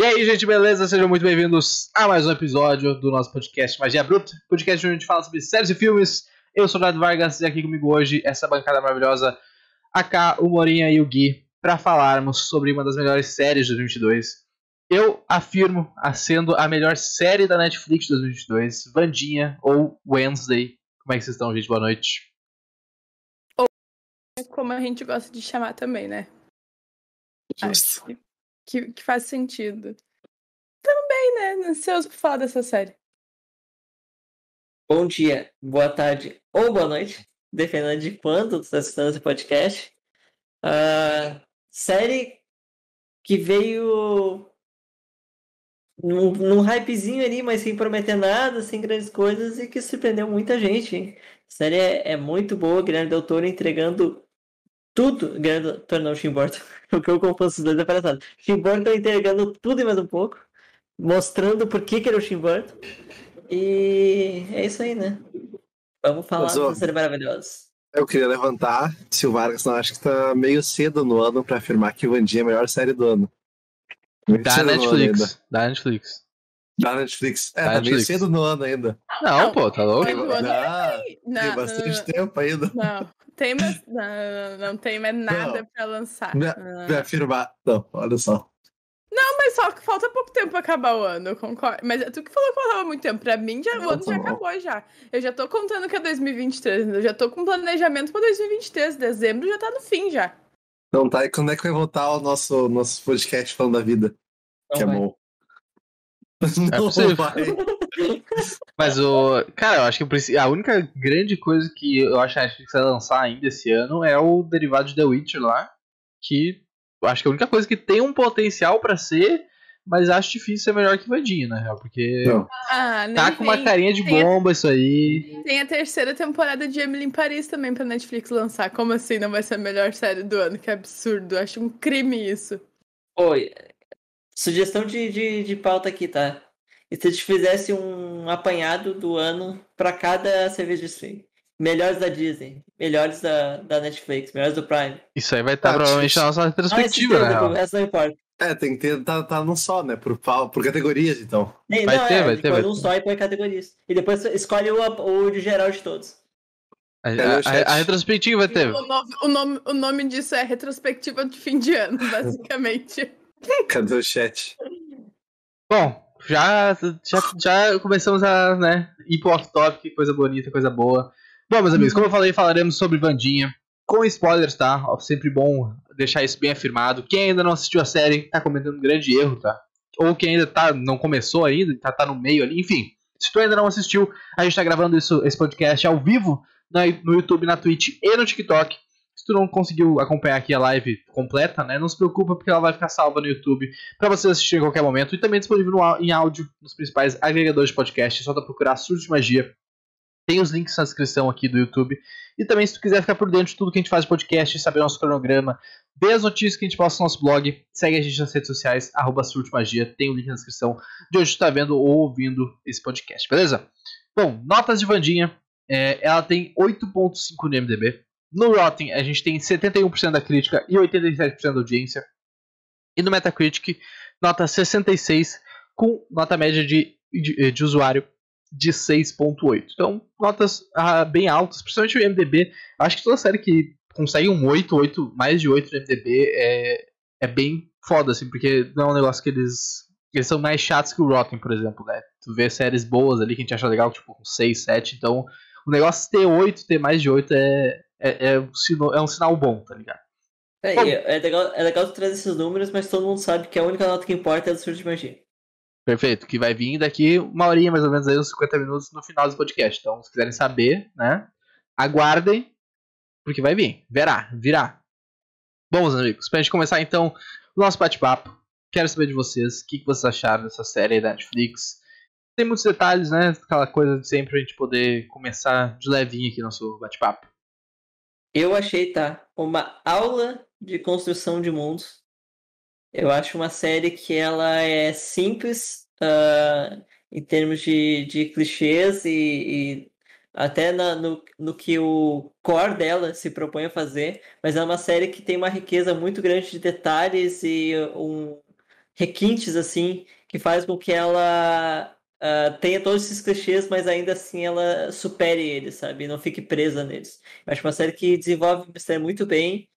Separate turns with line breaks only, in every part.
E aí, gente, beleza? Sejam muito bem-vindos a mais um episódio do nosso podcast Magia Bruta, podcast onde a gente fala sobre séries e filmes. Eu sou o Leonardo Vargas e aqui comigo hoje essa bancada maravilhosa, a K, o Morinha e o Gui, para falarmos sobre uma das melhores séries de 2022. Eu afirmo a sendo a melhor série da Netflix de 2022, Vandinha ou Wednesday. Como é que vocês estão, gente? Boa noite.
Ou como a gente gosta de chamar também, né? Acho que que, que faz sentido. Também, né? Ansioso por falar dessa série.
Bom dia, boa tarde ou boa noite, dependendo de quando você está assistindo esse podcast. Uh, série que veio num, num hypezinho ali, mas sem prometer nada, sem grandes coisas e que surpreendeu muita gente. A série é, é muito boa, Guilherme Del Toro entregando tudo. Toro não, Tim Burton. o que eu confundo os dois é palhaçada. Tim Burton entregando tudo e mais um pouco, mostrando por que, que era o Tim Burton. E é isso aí, né? Vamos falar Mas, ó, série maravilhosa.
Eu queria levantar se o Vargas não acha que está meio cedo no ano para afirmar que o Vandinha é a melhor série do ano.
da Netflix. Da Netflix.
Da Netflix. É, da tá Netflix. cedo no ano ainda.
Não, não pô, tá louco?
Não, não, tem bastante não, tempo ainda.
Não, tem mais, não, não tem mais nada para lançar. Me,
me afirmar. Não, olha só.
Não, mas só que falta pouco tempo pra acabar o ano, eu concordo. Mas tu que falou que faltava muito tempo. Pra mim, já, o ano já acabou já. Eu já tô contando que é 2023. Eu já tô com planejamento pra 2023. Dezembro já tá no fim já.
Não, tá. E quando é que vai voltar o nosso, nosso podcast falando da vida? Não que é vai. é bom.
É Não vai. Mas o. Cara, eu acho que a única grande coisa que eu acho que a Netflix vai lançar ainda esse ano é o derivado de The Witcher lá. Que eu acho que é a única coisa que tem um potencial para ser, mas acho difícil ser melhor que Vandinha, na real, porque
ah,
tá com uma carinha de bomba a... isso aí.
Tem a terceira temporada de Emily em Paris também pra Netflix lançar. Como assim não vai ser a melhor série do ano? Que absurdo. Acho um crime isso.
Oi, Sugestão de, de, de pauta aqui, tá? E se a gente fizesse um apanhado do ano para cada serviço de streaming? Melhores da Disney, melhores da, da Netflix, melhores do Prime.
Isso aí vai estar tá, provavelmente na nossa retrospectiva, ah,
né? Essa não importa. É, tem que ter, tá, tá num só, né? Por, por categorias, então.
vai
não, ter,
é,
vai ter.
Vai
um
só e põe categorias. E depois escolhe o, o de geral de todos.
A, a, a, retrospectiva vai ter.
O nome, o, nome, o nome disso é retrospectiva de fim de ano, basicamente.
Cadê o chat?
Bom, já, já, já começamos a né, ir pro off-topic, coisa bonita, coisa boa. Bom, meus amigos, como eu falei, falaremos sobre Vandinha. Com spoilers, tá? Sempre bom deixar isso bem afirmado. Quem ainda não assistiu a série tá cometendo um grande erro, tá? Ou quem ainda tá, não começou ainda, tá, tá no meio ali, enfim. Se tu ainda não assistiu, a gente tá gravando isso, esse podcast ao vivo no YouTube, na Twitch e no TikTok. Se tu não conseguiu acompanhar aqui a live completa, né, não se preocupa porque ela vai ficar salva no YouTube para você assistir a qualquer momento e também disponível no, em áudio nos principais agregadores de podcast. É só procurar Surto de Magia. Tem os links na descrição aqui do YouTube. E também, se tu quiser ficar por dentro de tudo que a gente faz de podcast, saber nosso cronograma, ver as notícias que a gente posta no nosso blog, segue a gente nas redes sociais, arroba Magia, tem o link na descrição de onde tu está vendo ou ouvindo esse podcast, beleza? Bom, notas de Vandinha. É, ela tem 8.5 no MDB. No Rotten, a gente tem 71% da crítica e 87% da audiência. E no Metacritic, nota 66, com nota média de, de, de usuário de 6.8. Então, notas ah, bem altas, principalmente o MDB. Acho que toda série que consegue um 8, 8, mais de 8 no MDB é, é bem foda, assim, porque não é um negócio que eles. Eles são mais chatos que o Rotten, por exemplo, né? Tu vê séries boas ali que a gente acha legal, tipo 6, 7, então o negócio ter 8, ter mais de 8 é, é, é, um, sinal, é um sinal bom, tá ligado?
É, é, legal, é legal trazer esses números, mas todo mundo sabe que a única nota que importa é do surto de magia.
Perfeito, que vai vir daqui uma horinha, mais ou menos, aí, uns 50 minutos no final do podcast. Então, se quiserem saber, né, aguardem, porque vai vir, verá, virá. Bom, meus amigos, pra gente começar então o nosso bate-papo, quero saber de vocês, o que, que vocês acharam dessa série da Netflix. Tem muitos detalhes, né, aquela coisa de sempre a gente poder começar de levinho aqui nosso bate-papo.
Eu achei, tá? Uma aula de construção de mundos. Eu acho uma série que ela é simples uh, em termos de, de clichês e, e até na, no, no que o core dela se propõe a fazer, mas é uma série que tem uma riqueza muito grande de detalhes e um requintes assim que faz com que ela uh, tenha todos esses clichês, mas ainda assim ela supere eles, sabe? Não fique presa neles. Eu acho uma série que desenvolve o mistério muito bem.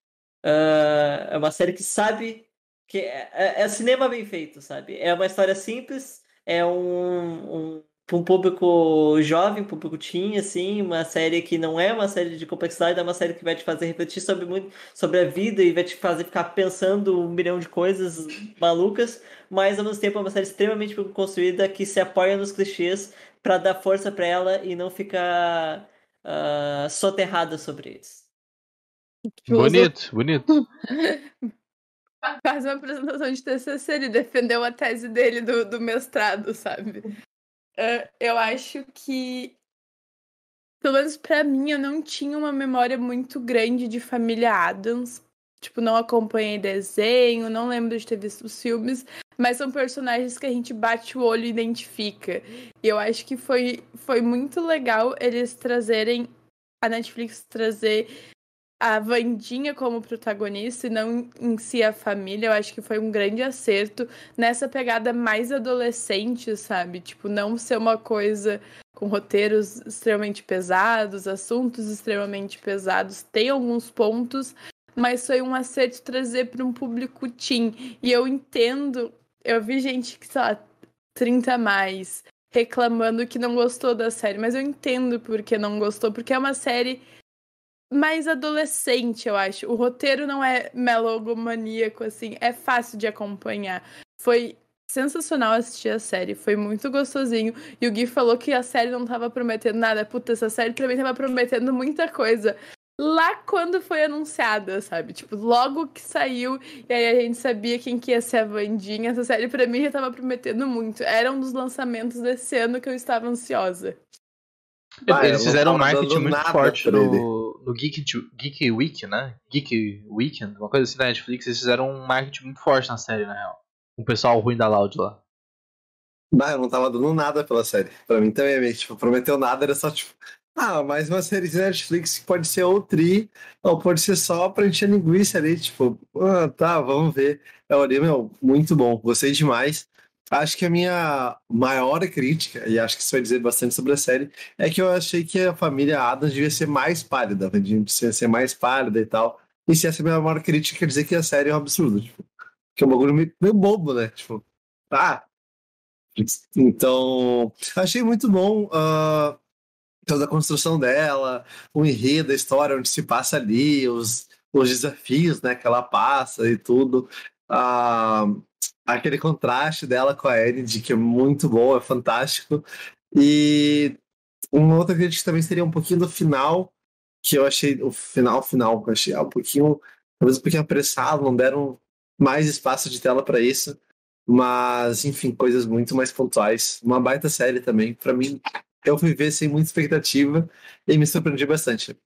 Uh, é uma série que sabe que é, é, é, cinema bem feito, sabe? É uma história simples, é um, um para um público jovem, público teen, assim, uma série que não é uma série de complexidade, é uma série que vai te fazer refletir sobre muito sobre a vida e vai te fazer ficar pensando um milhão de coisas malucas, mas ao mesmo tempo é uma série extremamente bem construída que se apoia nos clichês para dar força para ela e não ficar uh, soterrada sobre eles.
Bonito, bonito.
Faz uma apresentação de TCC, ele defendeu a tese dele do, do mestrado, sabe? Eu acho que, pelo menos pra mim, eu não tinha uma memória muito grande de família Adams. Tipo, não acompanhei desenho, não lembro de ter visto os filmes, mas são personagens que a gente bate o olho e identifica. E eu acho que foi, foi muito legal eles trazerem, a Netflix trazer a Vandinha como protagonista e não em si a família, eu acho que foi um grande acerto nessa pegada mais adolescente, sabe? Tipo, não ser uma coisa com roteiros extremamente pesados, assuntos extremamente pesados. Tem alguns pontos, mas foi um acerto trazer para um público teen. E eu entendo, eu vi gente que, sei lá, 30 a mais reclamando que não gostou da série, mas eu entendo porque não gostou, porque é uma série mais adolescente, eu acho. O roteiro não é melogomaníaco, assim, é fácil de acompanhar. Foi sensacional assistir a série, foi muito gostosinho. E o Gui falou que a série não tava prometendo nada. Puta, essa série também tava prometendo muita coisa. Lá quando foi anunciada, sabe? Tipo, logo que saiu, e aí a gente sabia quem que ia ser a Vandinha. Essa série pra mim já tava prometendo muito. Era um dos lançamentos desse ano que eu estava ansiosa.
Ah, Eles fizeram um marketing muito forte no, no Geek, Geek Week, né? Geek Weekend, uma coisa assim da Netflix. Eles fizeram um marketing muito forte na série, na real. Com o pessoal ruim da Loud lá.
Bah, eu não tava dando nada pela série. Pra mim também, meio, tipo, prometeu nada, era só tipo. Ah, mais uma série de Netflix que pode ser ou tri, ou pode ser só pra encher linguiça ali, tipo, ah, tá, vamos ver. Eu olhei, meu, muito bom, gostei demais. Acho que a minha maior crítica, e acho que isso vai dizer bastante sobre a série, é que eu achei que a família Adams devia ser mais pálida, devia ser mais pálida e tal. E se essa é a minha maior crítica, quer dizer que a série é um absurdo. Tipo, que é um bagulho meio, bobo, né? Tipo, tá. Então, achei muito bom uh, toda a construção dela, o enredo, a história, onde se passa ali, os, os desafios né, que ela passa e tudo. Uh, aquele contraste dela com a Enid, que é muito bom, é fantástico. E uma outra crítica também seria um pouquinho do final, que eu achei, o final, final, que eu achei um pouquinho, talvez um pouquinho apressado, não deram mais espaço de tela para isso. Mas, enfim, coisas muito mais pontuais. Uma baita série também. para mim, eu fui ver sem muita expectativa e me surpreendi bastante.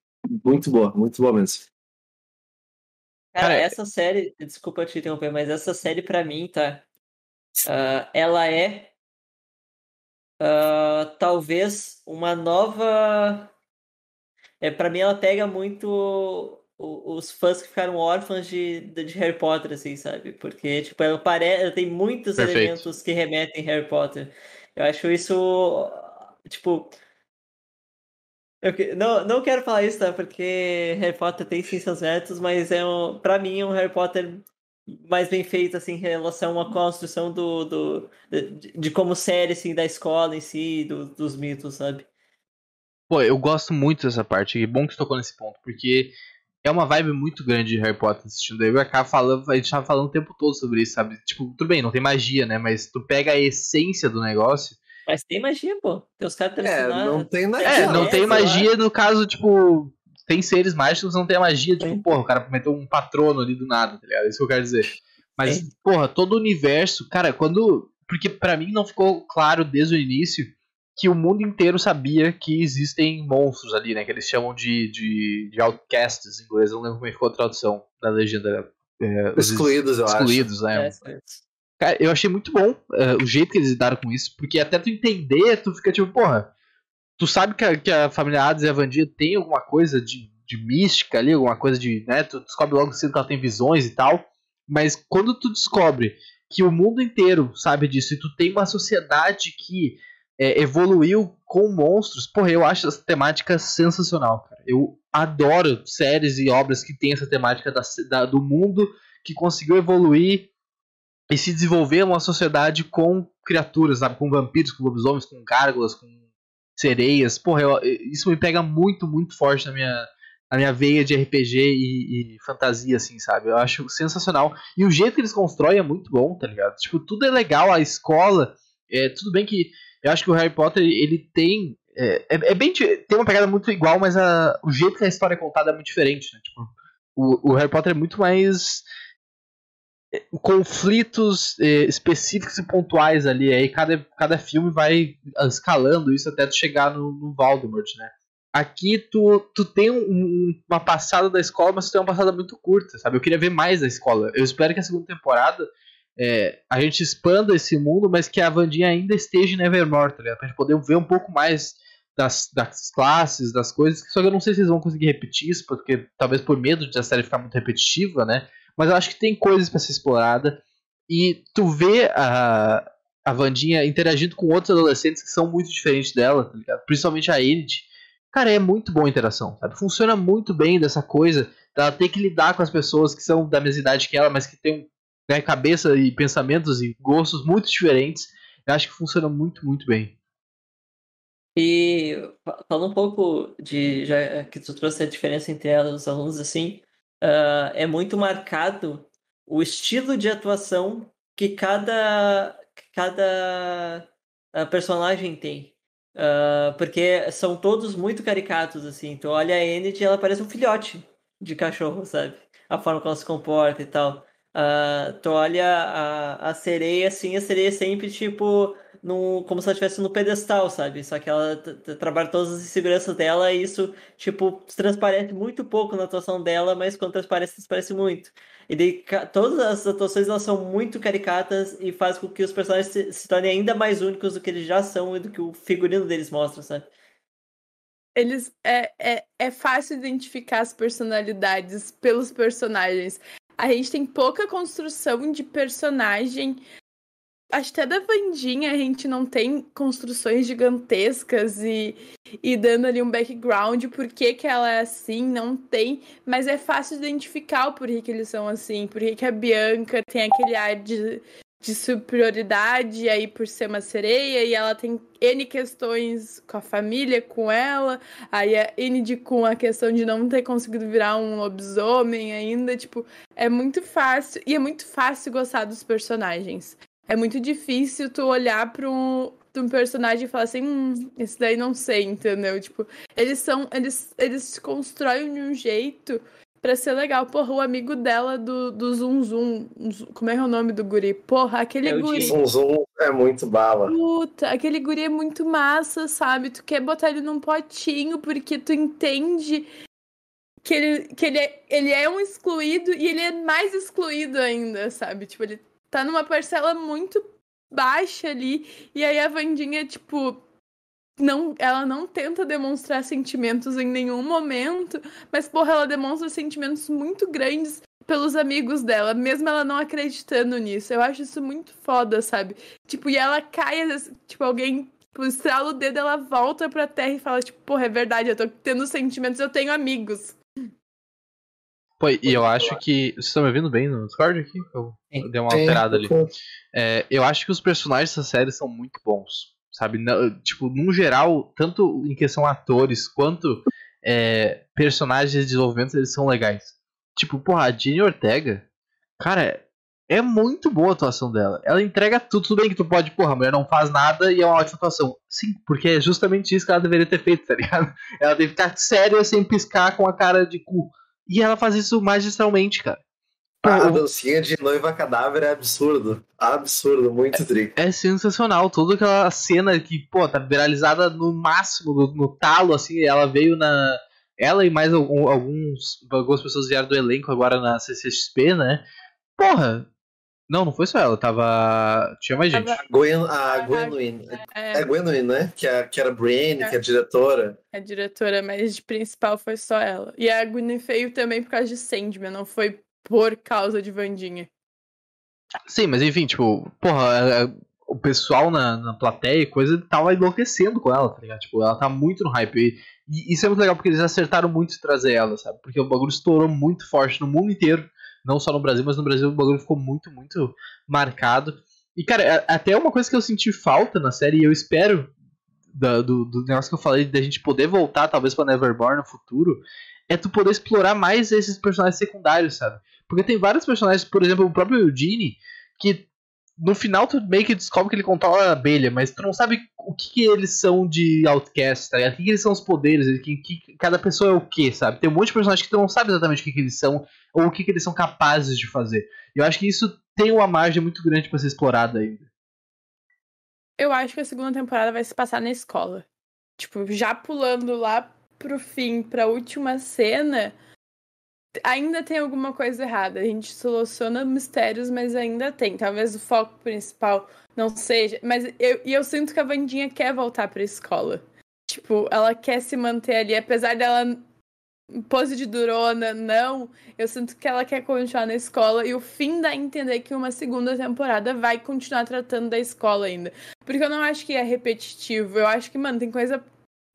Muito boa, muito boa mesmo.
Cara, Cara, essa série, desculpa te interromper, mas essa série pra mim, tá? Uh, ela é uh, talvez uma nova. É, para mim, ela pega muito os fãs que ficaram órfãos de, de Harry Potter, assim, sabe? Porque, tipo, ela, parece, ela tem muitos Perfeito. elementos que remetem a Harry Potter. Eu acho isso, tipo, eu não, não quero falar isso, tá? Porque Harry Potter tem sim seus métodos, mas é um, pra mim é um Harry Potter mais bem feito, assim, em relação à construção do, do, de, de como série, assim, da escola em si, do, dos mitos, sabe?
Pô, eu gosto muito dessa parte, é bom que você tocou nesse ponto, porque é uma vibe muito grande de Harry Potter assistindo. Eu acabo falando, a gente tava falando o tempo todo sobre isso, sabe? Tipo, tudo bem, não tem magia, né? Mas tu pega a essência do negócio
mas tem magia, pô. Tem os caras
É, não tem magia.
É, não tem magia no caso, tipo. Tem seres mágicos, não tem a magia, tipo, porra, o cara meteu um patrono ali do nada, tá ligado? É isso que eu quero dizer. Mas, Sim. porra, todo o universo, cara, quando. Porque para mim não ficou claro desde o início que o mundo inteiro sabia que existem monstros ali, né? Que eles chamam de, de, de outcasts em inglês, eu não lembro como é ficou a tradução da legenda.
É, excluídos, eu
excluídos,
acho.
Excluídos, né? É, Cara, eu achei muito bom uh, o jeito que eles lidaram com isso, porque até tu entender, tu fica tipo, porra, tu sabe que a, que a família Hades e a Vandia tem alguma coisa de, de mística ali, alguma coisa de, né, tu descobre logo cedo que ela tem visões e tal, mas quando tu descobre que o mundo inteiro sabe disso e tu tem uma sociedade que é, evoluiu com monstros, porra, eu acho essa temática sensacional, cara. Eu adoro séries e obras que tem essa temática da, da, do mundo que conseguiu evoluir e se desenvolver uma sociedade com criaturas, sabe? Com vampiros, com lobisomens, com gárgulas, com sereias. Porra, eu, isso me pega muito, muito forte na minha, na minha veia de RPG e, e, fantasia, assim, sabe? Eu acho sensacional. E o jeito que eles constroem é muito bom, tá ligado? Tipo, tudo é legal, a escola. É, tudo bem que eu acho que o Harry Potter ele tem. É, é, é bem. Tem uma pegada muito igual, mas a, o jeito que a história é contada é muito diferente, né? Tipo, o, o Harry Potter é muito mais. É, conflitos é, específicos e pontuais ali. Aí cada, cada filme vai escalando isso até tu chegar no, no Voldemort, né? Aqui tu, tu tem um, uma passada da escola, mas tu tem uma passada muito curta, sabe? Eu queria ver mais da escola. Eu espero que a segunda temporada é, a gente expanda esse mundo, mas que a Vandinha ainda esteja em Nevermore, tá ligado? Pra gente poder ver um pouco mais das, das classes, das coisas. Só que eu não sei se eles vão conseguir repetir isso, porque talvez por medo de a série ficar muito repetitiva, né? Mas eu acho que tem coisas para ser explorada. E tu vê a, a Vandinha interagindo com outros adolescentes que são muito diferentes dela, tá ligado? Principalmente a Enid. Cara, é muito boa a interação, sabe? Funciona muito bem dessa coisa dela ter que lidar com as pessoas que são da mesma idade que ela, mas que tem né, cabeça e pensamentos e gostos muito diferentes. Eu acho que funciona muito, muito bem.
E falando um pouco de já que tu trouxe a diferença entre os alunos assim, uh, é muito marcado o estilo de atuação que cada cada uh, personagem tem. Uh, porque são todos muito caricatos, assim. Tu olha a Enid ela parece um filhote de cachorro, sabe? A forma como ela se comporta e tal. Uh, tu olha a, a sereia, assim, a sereia sempre, tipo, como se ela estivesse no pedestal, sabe? Só que ela trabalha todas as inseguranças dela e isso, tipo, transparece muito pouco na atuação dela, mas quando transparece, transparece muito. E daí, todas as atuações, elas são muito caricatas e faz com que os personagens se, se tornem ainda mais únicos do que eles já são e do que o figurino deles mostra, sabe?
Eles é, é, é fácil identificar as personalidades pelos personagens a gente tem pouca construção de personagem. Acho até da Vandinha a gente não tem construções gigantescas e, e dando ali um background, por que, que ela é assim, não tem. Mas é fácil identificar o porquê que eles são assim, por que a Bianca tem aquele ar de, de superioridade aí por ser uma sereia e ela tem N questões com a família, com ela, aí a N de com a questão de não ter conseguido virar um lobisomem ainda, tipo, é muito fácil e é muito fácil gostar dos personagens. É muito difícil tu olhar para um, um personagem e falar assim, hum, esse daí não sei, entendeu? Tipo, eles são, eles, eles se constroem de um jeito Pra ser legal. Porra, o amigo dela do, do Zum Zum. Como é, é o nome do guri? Porra, aquele é guri.
Zum Zum é muito bala.
Puta, aquele guri é muito massa, sabe? Tu quer botar ele num potinho porque tu entende que ele, que ele, é, ele é um excluído e ele é mais excluído ainda, sabe? Tipo, ele tá numa parcela muito baixa ali. E aí a Vandinha, tipo, não, ela não tenta demonstrar sentimentos em nenhum momento, mas porra, ela demonstra sentimentos muito grandes pelos amigos dela, mesmo ela não acreditando nisso. Eu acho isso muito foda, sabe? Tipo, e ela cai, tipo, alguém tipo, estrala o dedo, ela volta pra terra e fala, tipo, porra, é verdade, eu tô tendo sentimentos, eu tenho amigos.
Pô, e eu acho que. Vocês estão me ouvindo bem no Discord aqui? Eu, eu dei uma alterada ali. É, eu acho que os personagens dessa série são muito bons sabe? tipo, num geral, tanto em questão atores quanto é, personagens de desenvolvimento, eles são legais. Tipo, porra, a Jenny Ortega, cara, é muito boa a atuação dela. Ela entrega tudo, tudo bem que tu pode, porra, a mulher não faz nada e é uma ótima atuação. Sim, porque é justamente isso que ela deveria ter feito, tá ligado? Ela deve ficar séria sem piscar com a cara de cu. E ela faz isso magistralmente, cara.
A dancinha de noiva cadáver é absurdo. Absurdo, muito
é, É sensacional. Toda aquela cena que, pô, tá viralizada no máximo, no, no talo, assim. Ela veio na. Ela e mais alguns, algumas pessoas vieram do elenco agora na CCXP, né? Porra! Não, não foi só ela, tava. Tinha mais gente.
A Gwen, a Gwenwyn. É, é Gwenwyn, né? Que, é, que era a Brienne, é. que é a diretora.
A diretora, mas de principal foi só ela. E a Gwen veio também por causa de Sandman, não foi por causa de Vandinha.
Sim, mas enfim, tipo, porra, é, o pessoal na, na plateia e coisa tava enlouquecendo com ela, tá ligado? Tipo, ela tá muito no hype. E, e isso é muito legal porque eles acertaram muito em trazer ela, sabe? Porque o bagulho estourou muito forte no mundo inteiro. Não só no Brasil, mas no Brasil o bagulho ficou muito, muito marcado. E, cara, é, até uma coisa que eu senti falta na série, e eu espero da, do, do negócio que eu falei, da gente poder voltar, talvez, pra Neverborn no futuro, é tu poder explorar mais esses personagens secundários, sabe? Porque tem vários personagens, por exemplo, o próprio Eugene, que no final tu meio que descobre que ele controla a abelha, mas tu não sabe o que, que eles são de outcast, tá? O que, que eles são os poderes, que, que, cada pessoa é o que, sabe? Tem um monte de personagens que tu não sabe exatamente o que, que eles são ou o que, que eles são capazes de fazer. Eu acho que isso tem uma margem muito grande para ser explorada ainda.
Eu acho que a segunda temporada vai se passar na escola. Tipo, já pulando lá pro fim, pra última cena, ainda tem alguma coisa errada. A gente soluciona mistérios, mas ainda tem. Talvez o foco principal não seja. Mas eu, e eu sinto que a Vandinha quer voltar pra escola. Tipo, ela quer se manter ali, apesar dela pose de durona, não. Eu sinto que ela quer continuar na escola e o fim dá a entender que uma segunda temporada vai continuar tratando da escola ainda. Porque eu não acho que é repetitivo. Eu acho que, mano, tem coisa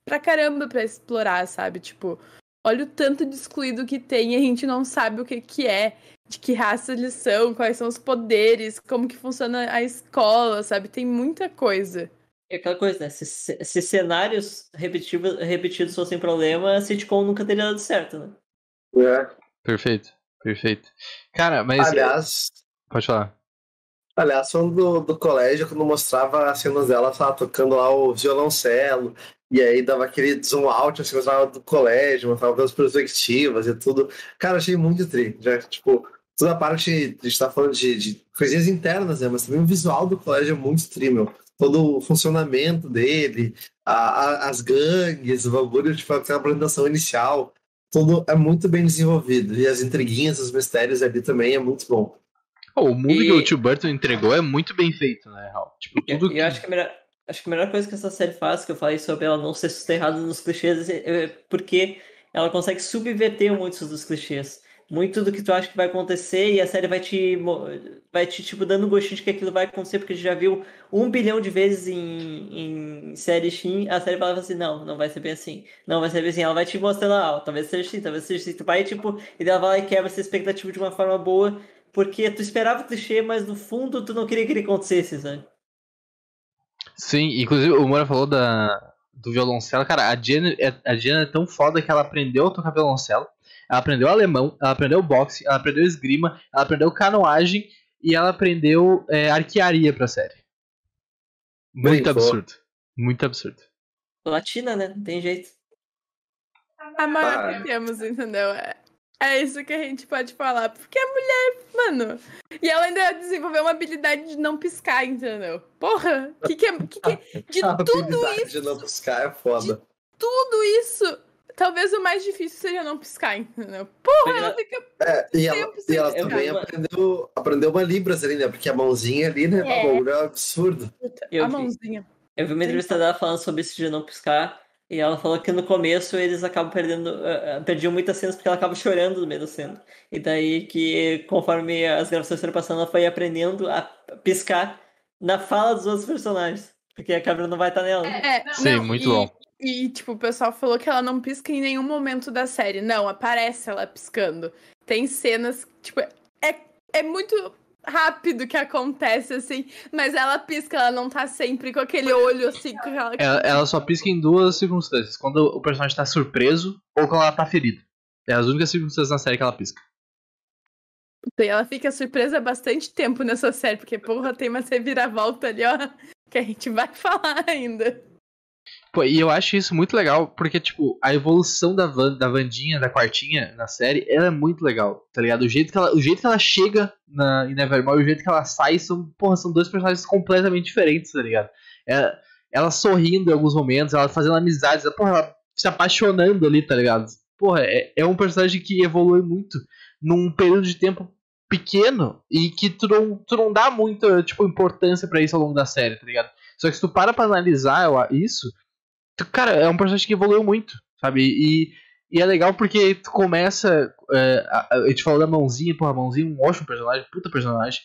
pra caramba pra explorar, sabe? Tipo, olha o tanto de excluído que tem e a gente não sabe o que, que é, de que raça eles são, quais são os poderes, como que funciona a escola, sabe? Tem muita coisa.
É aquela coisa, né? Se, se cenários repetidos, repetidos fossem problema, a sitcom nunca teria dado certo, né?
É.
Perfeito, perfeito. Cara, mas.
Aliás,
Pode falar.
aliás, falando do, do colégio, quando mostrava as cenas dela, ela tava tocando lá o violoncelo, e aí dava aquele zoom out, assim, mostrava do colégio, mostrava das perspectivas e tudo. Cara, achei muito tri. Já, tipo, toda a parte, a gente tá falando de, de coisinhas internas, né? Mas também o visual do colégio é muito tri, meu. Todo o funcionamento dele, a, a- as gangues, o bagulho, tipo, aquela apresentação inicial, tudo é muito bem desenvolvido. E as intriguinhas, os mistérios ali também é muito bom.
Oh, o mundo
E-
que o Tio Burton entregou é muito bem feito, na real. Tipo, tudo
eu, eu acho que a melhor, acho que a melhor coisa que essa série faz, que eu falei sobre ela não ser sustentada nos clichês, é é porque ela consegue subverter muitos dos clichês. Muito do que tu acha que vai acontecer e a série vai te, vai te tipo, dando um gostinho de que aquilo vai acontecer, porque a gente já viu um bilhão de vezes em, em série Shin, a série fala assim, não, não vai ser bem assim. Não vai ser bem assim. Ela vai te mostrando, ah, talvez seja assim, talvez seja assim. Tu vai, tipo, e ela vai lá e quebra essa expectativa de uma forma boa, porque tu esperava o clichê, mas no fundo tu não queria que ele acontecesse, sabe?
Sim, inclusive o Moura falou da, do violoncelo. Cara, a Jenna, é, a Jenna é tão foda que ela aprendeu a tocar violoncelo, ela aprendeu alemão, ela aprendeu boxe, ela aprendeu esgrima, ela aprendeu canoagem e ela aprendeu é, arquearia pra série. Muito
Brincou.
absurdo. Muito absurdo.
Latina, né? Não tem jeito.
A maior
Ah.
que temos, entendeu? É, é isso que a gente pode falar. Porque a mulher, mano. E ela ainda desenvolveu uma habilidade de não piscar, entendeu? Porra, que que é. Que que, de
A
tudo isso,
de não buscar é foda.
tudo isso, talvez o mais difícil seja não piscar, entendeu? Porra, ela fica.
É, e ela, e ela
piscar.
também aprendeu, aprendeu uma Libras ali, né? Porque a mãozinha ali, né?
É.
O bagulho é absurdo.
Eu
a
vi.
mãozinha.
Eu vi uma entrevista dela falando sobre isso de não piscar. E ela falou que no começo eles acabam perdendo. eh, perdiam muitas cenas porque ela acaba chorando no meio da cena. E daí que, conforme as gravações foram passando, ela foi aprendendo a piscar na fala dos outros personagens. Porque a câmera não vai estar nela.
É,
Sim,
não,
muito
e,
bom.
E, tipo, o pessoal falou que ela não pisca em nenhum momento da série. Não, aparece ela piscando. Tem cenas, tipo, é, é muito rápido que acontece, assim, mas ela pisca, ela não tá sempre com aquele olho, assim, aquela...
Ela, ela só pisca em duas circunstâncias: quando o personagem tá surpreso ou quando ela tá ferida. É as únicas circunstâncias na série que ela pisca.
E ela fica surpresa bastante tempo nessa série, porque, porra, tem uma reviravolta ali, ó, que a gente vai falar ainda.
E eu acho isso muito legal, porque, tipo, a evolução da, Van, da Vandinha, da quartinha na série, ela é muito legal, tá ligado? O jeito que ela, o jeito que ela chega na, em Nevermore e o jeito que ela sai são, porra, são dois personagens completamente diferentes, tá ligado? Ela, ela sorrindo em alguns momentos, ela fazendo amizades, ela, porra, ela se apaixonando ali, tá ligado? Porra, é, é um personagem que evolui muito num período de tempo pequeno e que tu não, tu não dá muita, tipo, importância pra isso ao longo da série, tá ligado? Só que se tu para pra analisar isso, cara, é um personagem que evoluiu muito, sabe? E, e é legal porque tu começa. é, a, a gente falou da mãozinha, porra, a mãozinha é um ótimo personagem, puta personagem.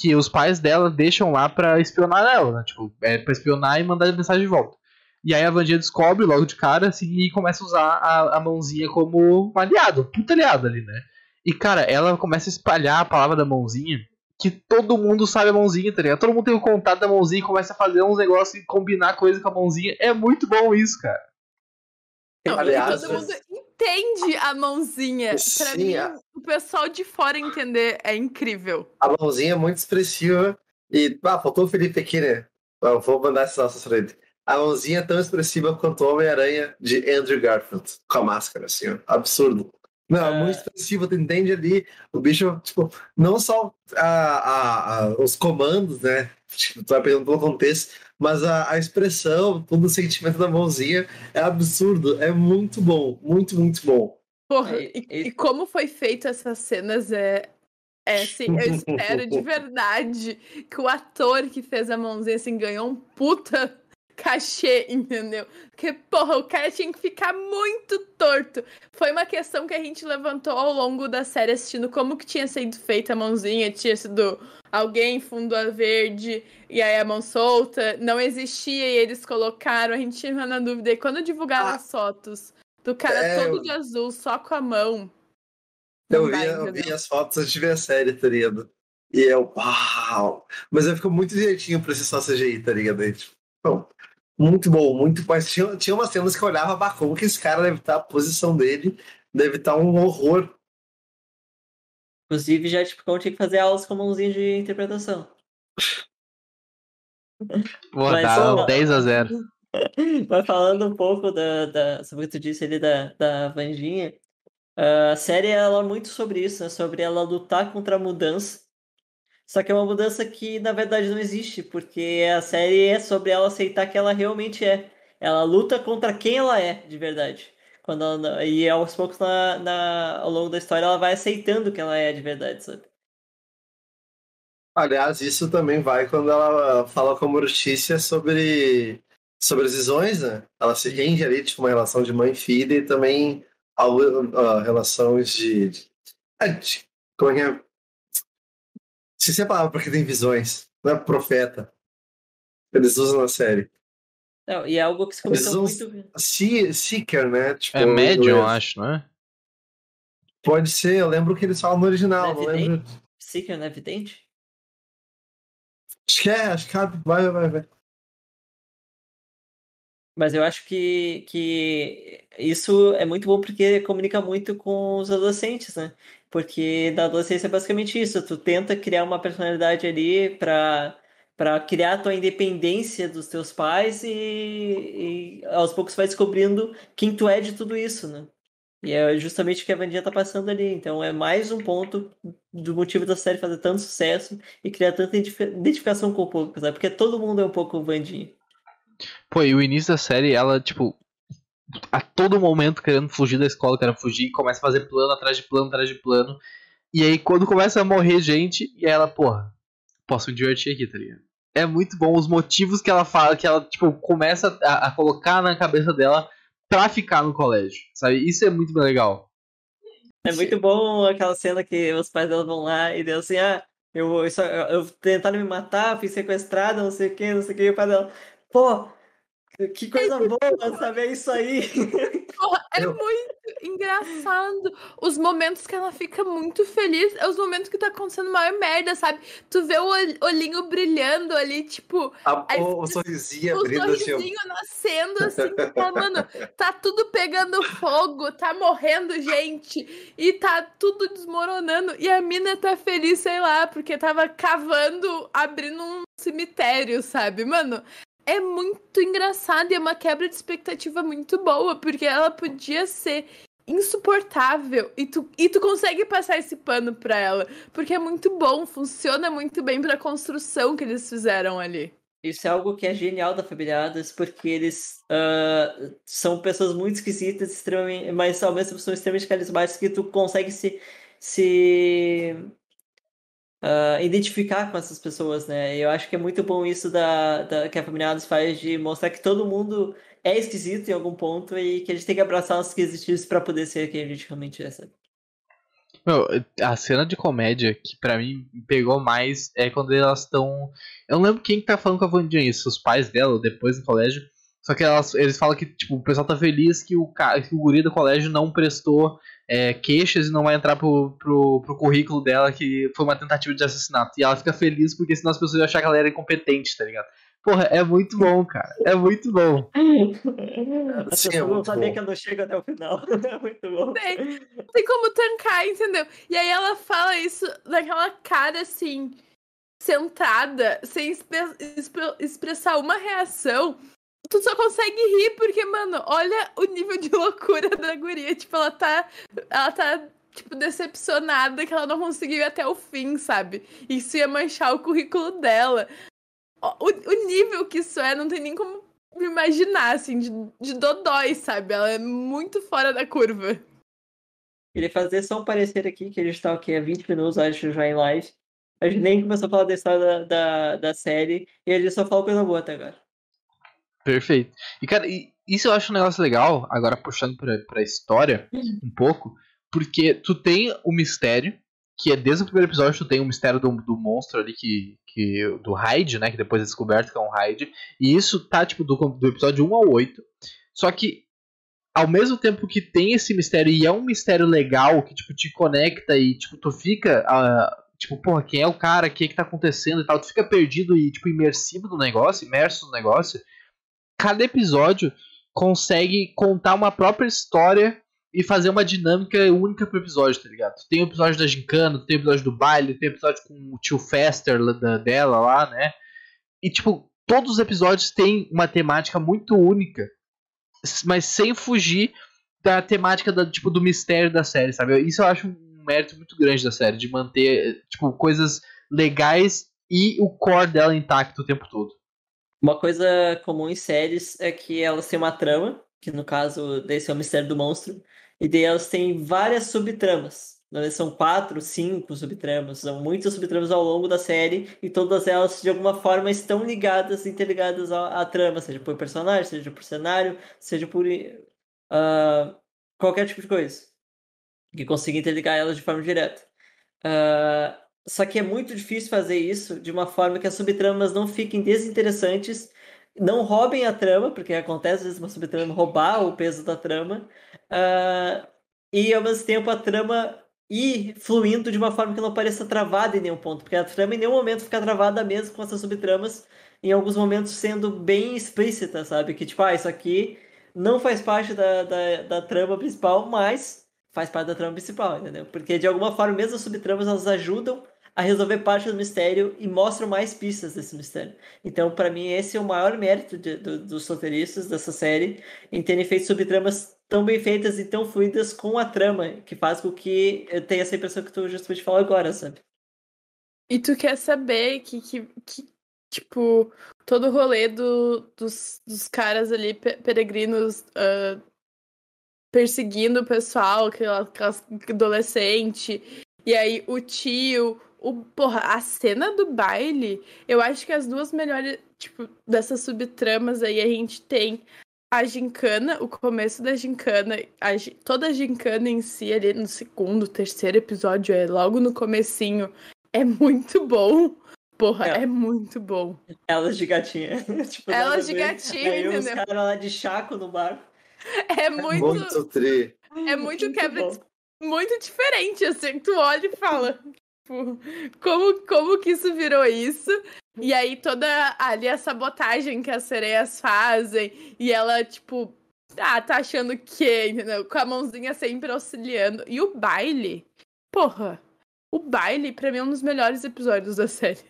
que os pais dela deixam lá pra espionar ela, né? Tipo, é pra espionar e mandar mensagem de volta. E aí a Vandinha descobre logo de cara, assim, e começa a usar a, a mãozinha como um aliado, puta aliado ali, né? E, cara, ela começa a espalhar a palavra da mãozinha, que todo mundo sabe a mãozinha, tá ligado? Todo mundo tem o contato da mãozinha e começa a fazer uns negócios e combinar coisa com a mãozinha. É muito bom isso, cara.
Não,
Aliás,
todo mundo entende a mãozinha. Pra
Sim,
mim,
a-
o pessoal de fora entender é incrível.
A mãozinha é muito expressiva. E, ah, faltou o Felipe aqui, né? Vou mandar esse nosso pra ele. A mãozinha é tão expressiva quanto o Homem-Aranha de Andrew Garfield, com a máscara, assim, ó. Absurdo. Não, é muito expressivo, tu entende ali. O bicho, tipo, não só a, a- a- os comandos, né? Tipo, tu vai pegando pelo contexto, mas a, a expressão, todo o sentimento da mãozinha é absurdo. É muito bom, muito, muito bom.
Porra,
É,
e,
e-
e como foi feito essas cenas é. É, assim, eu espero de verdade que o ator que fez a mãozinha, assim, ganhou um puta cachê, entendeu? Porque, porra, o cara tinha que ficar muito torto. Foi uma questão que a gente levantou ao longo da série, assistindo como que tinha sido feita a mãozinha, tinha sido alguém fundo a verde e aí a mão solta, não existia e eles colocaram, a gente tinha na dúvida. E quando divulgaram
Ah.
as fotos do cara
É,
todo
eu-
de azul, só com a mão.
Eu vi, eu vi as fotos antes de ver a série, tá ligado? E eu, uau! Mas aí ficou muito direitinho pra ser só CGI, tá ligado? Aí, tipo, bom, muito bom, muito. Mas tinha, tinha umas cenas que eu olhava, bah, como que esse cara deve estar, a posição dele deve estar um horror.
Inclusive, já tipo, tinha que fazer aulas com mãozinha de interpretação.
Vou
Mas
dar
só-
10 a 0
Mas falando um pouco da, da, sobre o que tu disse ali da, da Vandinha, a série ela é muito sobre isso, né? Sobre ela lutar contra a mudança. Só que é uma mudança que na verdade não existe, porque a série é sobre ela aceitar que ela realmente é. Ela luta contra quem ela é, de verdade. Quando ela- e aos poucos na, na, ao longo da história ela vai aceitando que ela é de verdade, sabe?
Aliás, isso também vai quando ela fala com a Mortícia sobre, sobre as visões, né? Ela se rende ali, tipo, uma relação de mãe e filha e também ao, ah, relações de, de, ah, de- Como é que é? Se é a palavra porque tem visões, não é profeta. Eles usam na série.
Não, e é algo que se comentou muito.
Se, seeker, né? Tipo,
É médium, acho, não é?
Pode ser, eu lembro que eles falam no original, não
Não é
lembro.
Seeker, não é evidente?
Acho que é, acho que cabe. Vai, vai, vai.
Mas eu acho que, que isso é muito bom porque comunica muito com os adolescentes, né? Porque na adolescência é basicamente isso. Tu tenta criar uma personalidade ali para para criar a tua independência dos teus pais e, e aos poucos vai descobrindo quem tu é de tudo isso, né? E é justamente o que a Vandinha tá passando ali. Então é mais um ponto do motivo da série fazer tanto sucesso e criar tanta identifi- identificação com o público, sabe? Porque todo mundo é um pouco Vandinha.
Pô, e o início da série, ela, tipo, a todo momento querendo fugir da escola, querendo fugir, começa a fazer plano atrás de plano atrás de plano. E aí, quando começa a morrer gente, e ela, porra, posso me divertir aqui, tá ligado? É muito bom os motivos que ela fala, que ela, tipo, começa a, a colocar na cabeça dela pra ficar no colégio, sabe? Isso é muito legal.
É muito bom aquela cena que os pais dela vão lá e deu assim, ah, eu, eu, eu tentaram me matar, fui sequestrada, não sei o que, não sei o que, e o pai dela, pô, que coisa boa saber isso aí.
Porra, é
Eu-
muito engraçado. Os momentos que ela fica muito feliz, é os momentos que tá acontecendo maior merda, sabe? Tu vê o ol- olhinho brilhando ali, tipo,
A,
Aí
o, o sorrisinho
o
abrindo assim. ó.
sorrisinho nascendo, assim, tá, mano, tá tudo pegando fogo, tá morrendo gente, e tá tudo desmoronando, e a mina tá feliz, sei lá, porque tava cavando, abrindo um cemitério, sabe? Mano, é muito engraçado e é uma quebra de expectativa muito boa, porque ela podia ser insuportável e tu, e tu consegue passar esse pano pra ela, porque é muito bom, funciona muito bem pra construção que eles fizeram ali.
Isso é algo que é genial da Família Adams, porque eles ah, são pessoas muito esquisitas, extremamente, mas ao mesmo tempo são extremamente carismáticos que tu consegue se, se ah, identificar com essas pessoas, né? Eu acho que é muito bom isso da, da, que a Família Adams faz de mostrar que todo mundo é esquisito em algum ponto e que a gente tem que abraçar os esquisitices para poder ser quem a gente realmente é, sabe?
Meu, a cena de comédia que pra mim pegou mais é quando elas estão. Eu não lembro quem que tá falando com a Vandinha isso, os pais dela, depois no colégio. Só que elas, eles falam que tipo, o pessoal tá feliz que o, que o guri do colégio não prestou é, queixas e não vai entrar pro, pro, pro currículo dela que foi uma tentativa de assassinato. E ela fica feliz porque senão as pessoas iam achar que ela era incompetente, tá ligado? Porra, é muito bom, cara. É muito bom.
As
Sim, é
pessoas não
bom.
que eu não chego até o final. É muito bom.
Tem, tem como tancar, entendeu? E aí ela fala isso naquela cara assim, centrada, sem expressar uma reação. Tu só consegue rir porque, mano, olha o nível de loucura da guria. Tipo, ela tá. Ela tá, tipo, decepcionada que ela não conseguiu ir até o fim, sabe? Isso ia manchar o currículo dela. O, o nível que isso é, não tem nem como imaginar, assim, de, de dodói, sabe? Ela é muito fora da curva.
Queria fazer só um parecer aqui, que a gente tá aqui há 20 minutos, acho, já em live. A gente nem começou a falar da história da, da, da série, e a gente só falou coisa boa até agora.
Perfeito. E, cara, isso eu acho um negócio legal, agora puxando pra, pra história um pouco, porque tu tem o mistério, que é desde o primeiro episódio tu tem o mistério do, do monstro ali, que, que do Hyde, né, que depois é descoberto que é um Hyde, e isso tá, tipo, do, do episódio 1 ao 8, só que ao mesmo tempo que tem esse mistério, e é um mistério legal, que, tipo, te conecta e, tipo, tu fica, ah, tipo, porra, quem é o cara, o que que tá acontecendo e tal, tu fica perdido e, tipo, imersivo no negócio, imerso no negócio, cada episódio consegue contar uma própria história e fazer uma dinâmica única pro episódio, tá ligado? Tem o episódio da gincana, tem o episódio do baile, tem o episódio com o tio Fester da- dela lá, né? E, tipo, todos os episódios têm uma temática muito única, mas sem fugir da temática da, tipo, do mistério da série, sabe? Isso eu acho um mérito muito grande da série, de manter, tipo, coisas legais e o core dela intacto o tempo todo.
Uma coisa comum em séries é que elas têm uma trama, que no caso desse é o mistério do monstro, e daí elas têm várias subtramas. Né? São quatro, cinco subtramas, são muitas subtramas ao longo da série, e todas elas de alguma forma estão ligadas, interligadas à, à trama, seja por personagem, seja por cenário, seja por ah, qualquer tipo de coisa. Que consiga interligar elas de forma direta. Ah, só que é muito difícil fazer isso de uma forma que as subtramas não fiquem desinteressantes, não roubem a trama, porque acontece às vezes uma subtrama roubar o peso da trama, ah, e ao mesmo tempo a trama ir fluindo de uma forma que não pareça travada em nenhum ponto, porque a trama em nenhum momento fica travada mesmo com essas subtramas, em alguns momentos sendo bem explícita, sabe? Que tipo, ah, isso aqui não faz parte da, da, da trama principal, mas faz parte da trama principal, entendeu? Porque de alguma forma, mesmo as subtramas, elas ajudam a resolver parte do mistério e mostram mais pistas desse mistério. Então, para mim, esse é o maior mérito de- do- dos roteiristas dessa série, em terem feito subtramas tão bem feitas e tão fluidas com a trama, que faz com que eu tenha essa impressão que tu justamente falou agora, sabe?
E tu quer saber que, que, que tipo, todo o rolê do, dos, dos caras ali, pe- peregrinos, ah, perseguindo o pessoal, aquela- aquelas adolescente, e aí o tio, o, porra, a cena do baile, eu acho que as duas melhores, tipo, dessas subtramas aí, a gente tem a gincana, o começo da gincana, a toda a gincana em si, ali no segundo, terceiro episódio, é logo no comecinho, é muito bom. Porra,
É.
é, muito bom.
Elas de gatinha. tipo,
Elas de gatinha,
Aí os
entendeu?
caras lá de chaco no bar.
É muito,
Muito tri.
é muito quebra,
bom.
muito diferente, assim, tu olha e fala, como, como que isso virou isso? E aí toda ali a sabotagem que as sereias fazem, e ela, tipo, ah, tá achando que, entendeu? Com a mãozinha sempre auxiliando. E o baile, porra, o baile pra mim é um dos melhores episódios da série.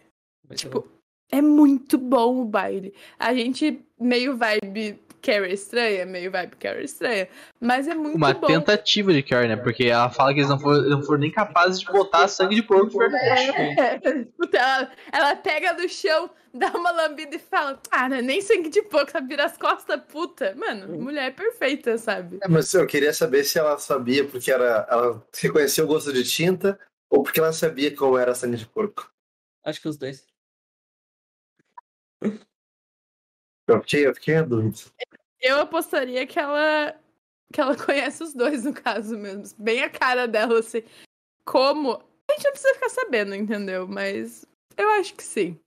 Tipo, é muito bom o baile. A gente meio vibe Carrie estranha, meio vibe Carrie estranha, mas é muito
Uma
bom.
tentativa de Carrie, né? Porque ela fala que eles não foram, não foram nem capazes de botar sangue de porco de verdade.
É, puta, ela, ela pega do chão, dá uma lambida e fala: Ah, não é nem sangue de porco, sabe? Vira as costas, puta. Mano, mulher perfeita, sabe?
É, mas eu queria saber se ela sabia porque era, ela reconheceu o gosto de tinta ou porque ela sabia como era sangue de porco.
Acho que os dois.
Eu fiquei, eu fiquei em dúvida.
Eu apostaria que ela. Que ela conhece os dois, no caso mesmo. Bem a cara dela, assim. como, a gente não precisa ficar sabendo, entendeu? Mas eu acho que sim.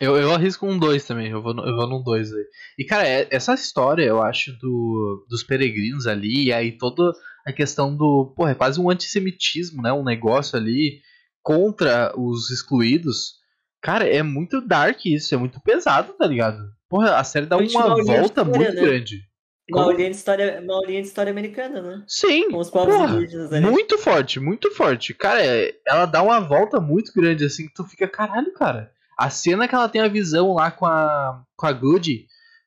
Eu, eu arrisco um 2 também, eu vou, eu vou num 2 aí. E, cara, é- essa história, eu acho, do, dos peregrinos ali, e aí toda a questão do. Porra, é quase um antissemitismo, né? Um negócio ali contra os excluídos. Cara, é muito dark isso, é muito pesado, tá ligado? Porra, a série dá
Gente,
uma volta
de
muito
história, né?
grande.
Uma
Como?
linha, de história, uma linha de história americana, né?
Sim,
Com os povos
porra,
indígenas ali.
muito forte, muito forte. Cara, ela dá uma volta muito grande, assim, que tu fica, caralho, cara. A cena que ela tem a visão lá com a, com a Goody,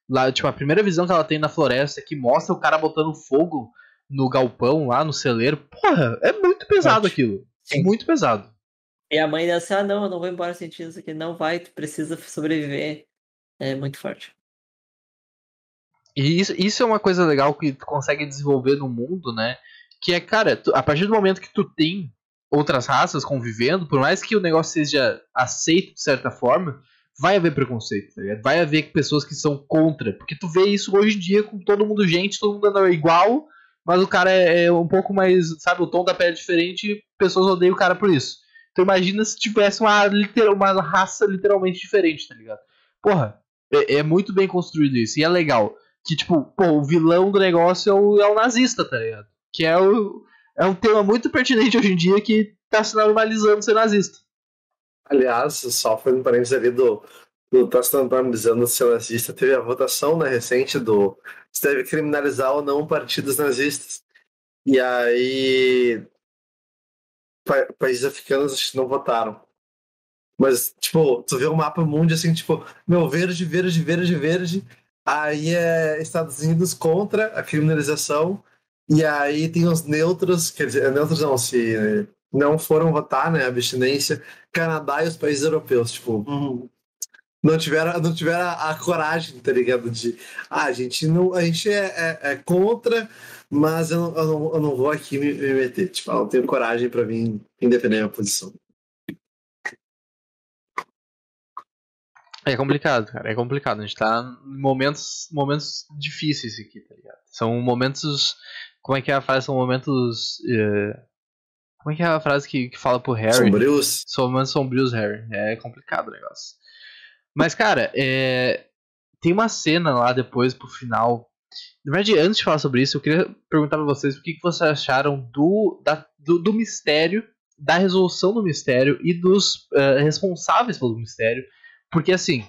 lá, tipo, a primeira visão que ela tem na floresta, que mostra o cara botando fogo no galpão lá, no celeiro. Porra, é muito pesado aquilo.
Sim.
Muito pesado.
E a mãe dela assim, ah, não, eu não vou embora sentindo isso aqui. Não vai, tu precisa sobreviver. É muito forte.
E isso, isso é uma coisa legal que tu consegue desenvolver no mundo, né? Que é, cara, tu- a partir do momento que tu tem outras raças convivendo, por mais que o negócio seja aceito de certa forma, vai haver preconceito, tá? Vai haver pessoas que são contra. Porque tu vê isso hoje em dia com todo mundo gente, todo mundo andando igual, mas o cara é, é um pouco mais, sabe, o tom da pele é diferente e pessoas odeiam o cara por isso. Então imagina se tivesse uma, uma raça literalmente diferente, tá ligado? Porra, é, é muito bem construído isso. E é legal que, tipo, pô, o vilão do negócio é o, é o nazista, tá ligado? Que é, o, é um tema muito pertinente hoje em dia que tá se normalizando ser nazista.
Aliás, só foi um parênteses ali do, do tá se normalizando ser nazista, teve a votação né, recente do se deve criminalizar ou não partidos nazistas. E aí pa- países africanos não votaram. Mas, tipo, tu vê o mapa mundo assim, tipo, meu, verde, verde, verde, verde. Aí é Estados Unidos contra a criminalização. E aí tem os neutros, quer dizer, neutros não, se não foram votar, né, abstinência, Canadá e os países europeus, tipo, hum, não tiveram, não tiveram a, a coragem, tá ligado? De, ah, a gente não, a gente é, é- é contra, mas eu não, eu, não, eu não vou aqui me, me meter, tipo, eu não tenho coragem pra vir, vir defender a minha posição.
É complicado, cara. É complicado. A gente tá em momentos, momentos difíceis aqui, tá ligado? São momentos. Como é que é a frase? São momentos. eh, Como é que é a frase que, que fala pro Harry?
Sombrios.
São momentos sombrios, Harry. É complicado o negócio. Mas, cara, é, tem uma cena lá depois pro final. Na verdade, antes de falar sobre isso, eu queria perguntar pra vocês o que, que vocês acharam do, da- do, do mistério, da resolução do mistério e dos eh, responsáveis pelo mistério. Porque, assim,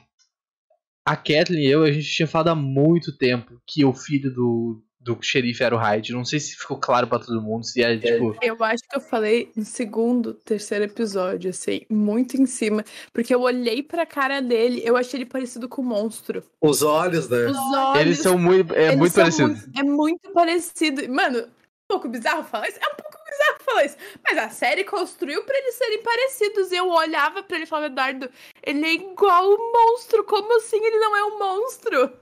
a Kathleen e eu, a gente tinha falado há muito tempo que o filho do, do xerife era o Hyde. Não sei se ficou claro pra todo mundo, se é, tipo...
Eu acho que eu falei no segundo, terceiro episódio, assim, muito em cima. Porque eu olhei pra cara dele, eu achei ele parecido com o monstro.
Os olhos, né?
Os olhos.
Eles são muito... É muito parecido.
muito- é muito parecido. Mano, um pouco bizarro falar isso? É um pouco isso. Mas a série construiu pra eles serem parecidos. E eu olhava pra ele e falava, Eduardo, ele é igual o monstro. Como assim ele não é um monstro?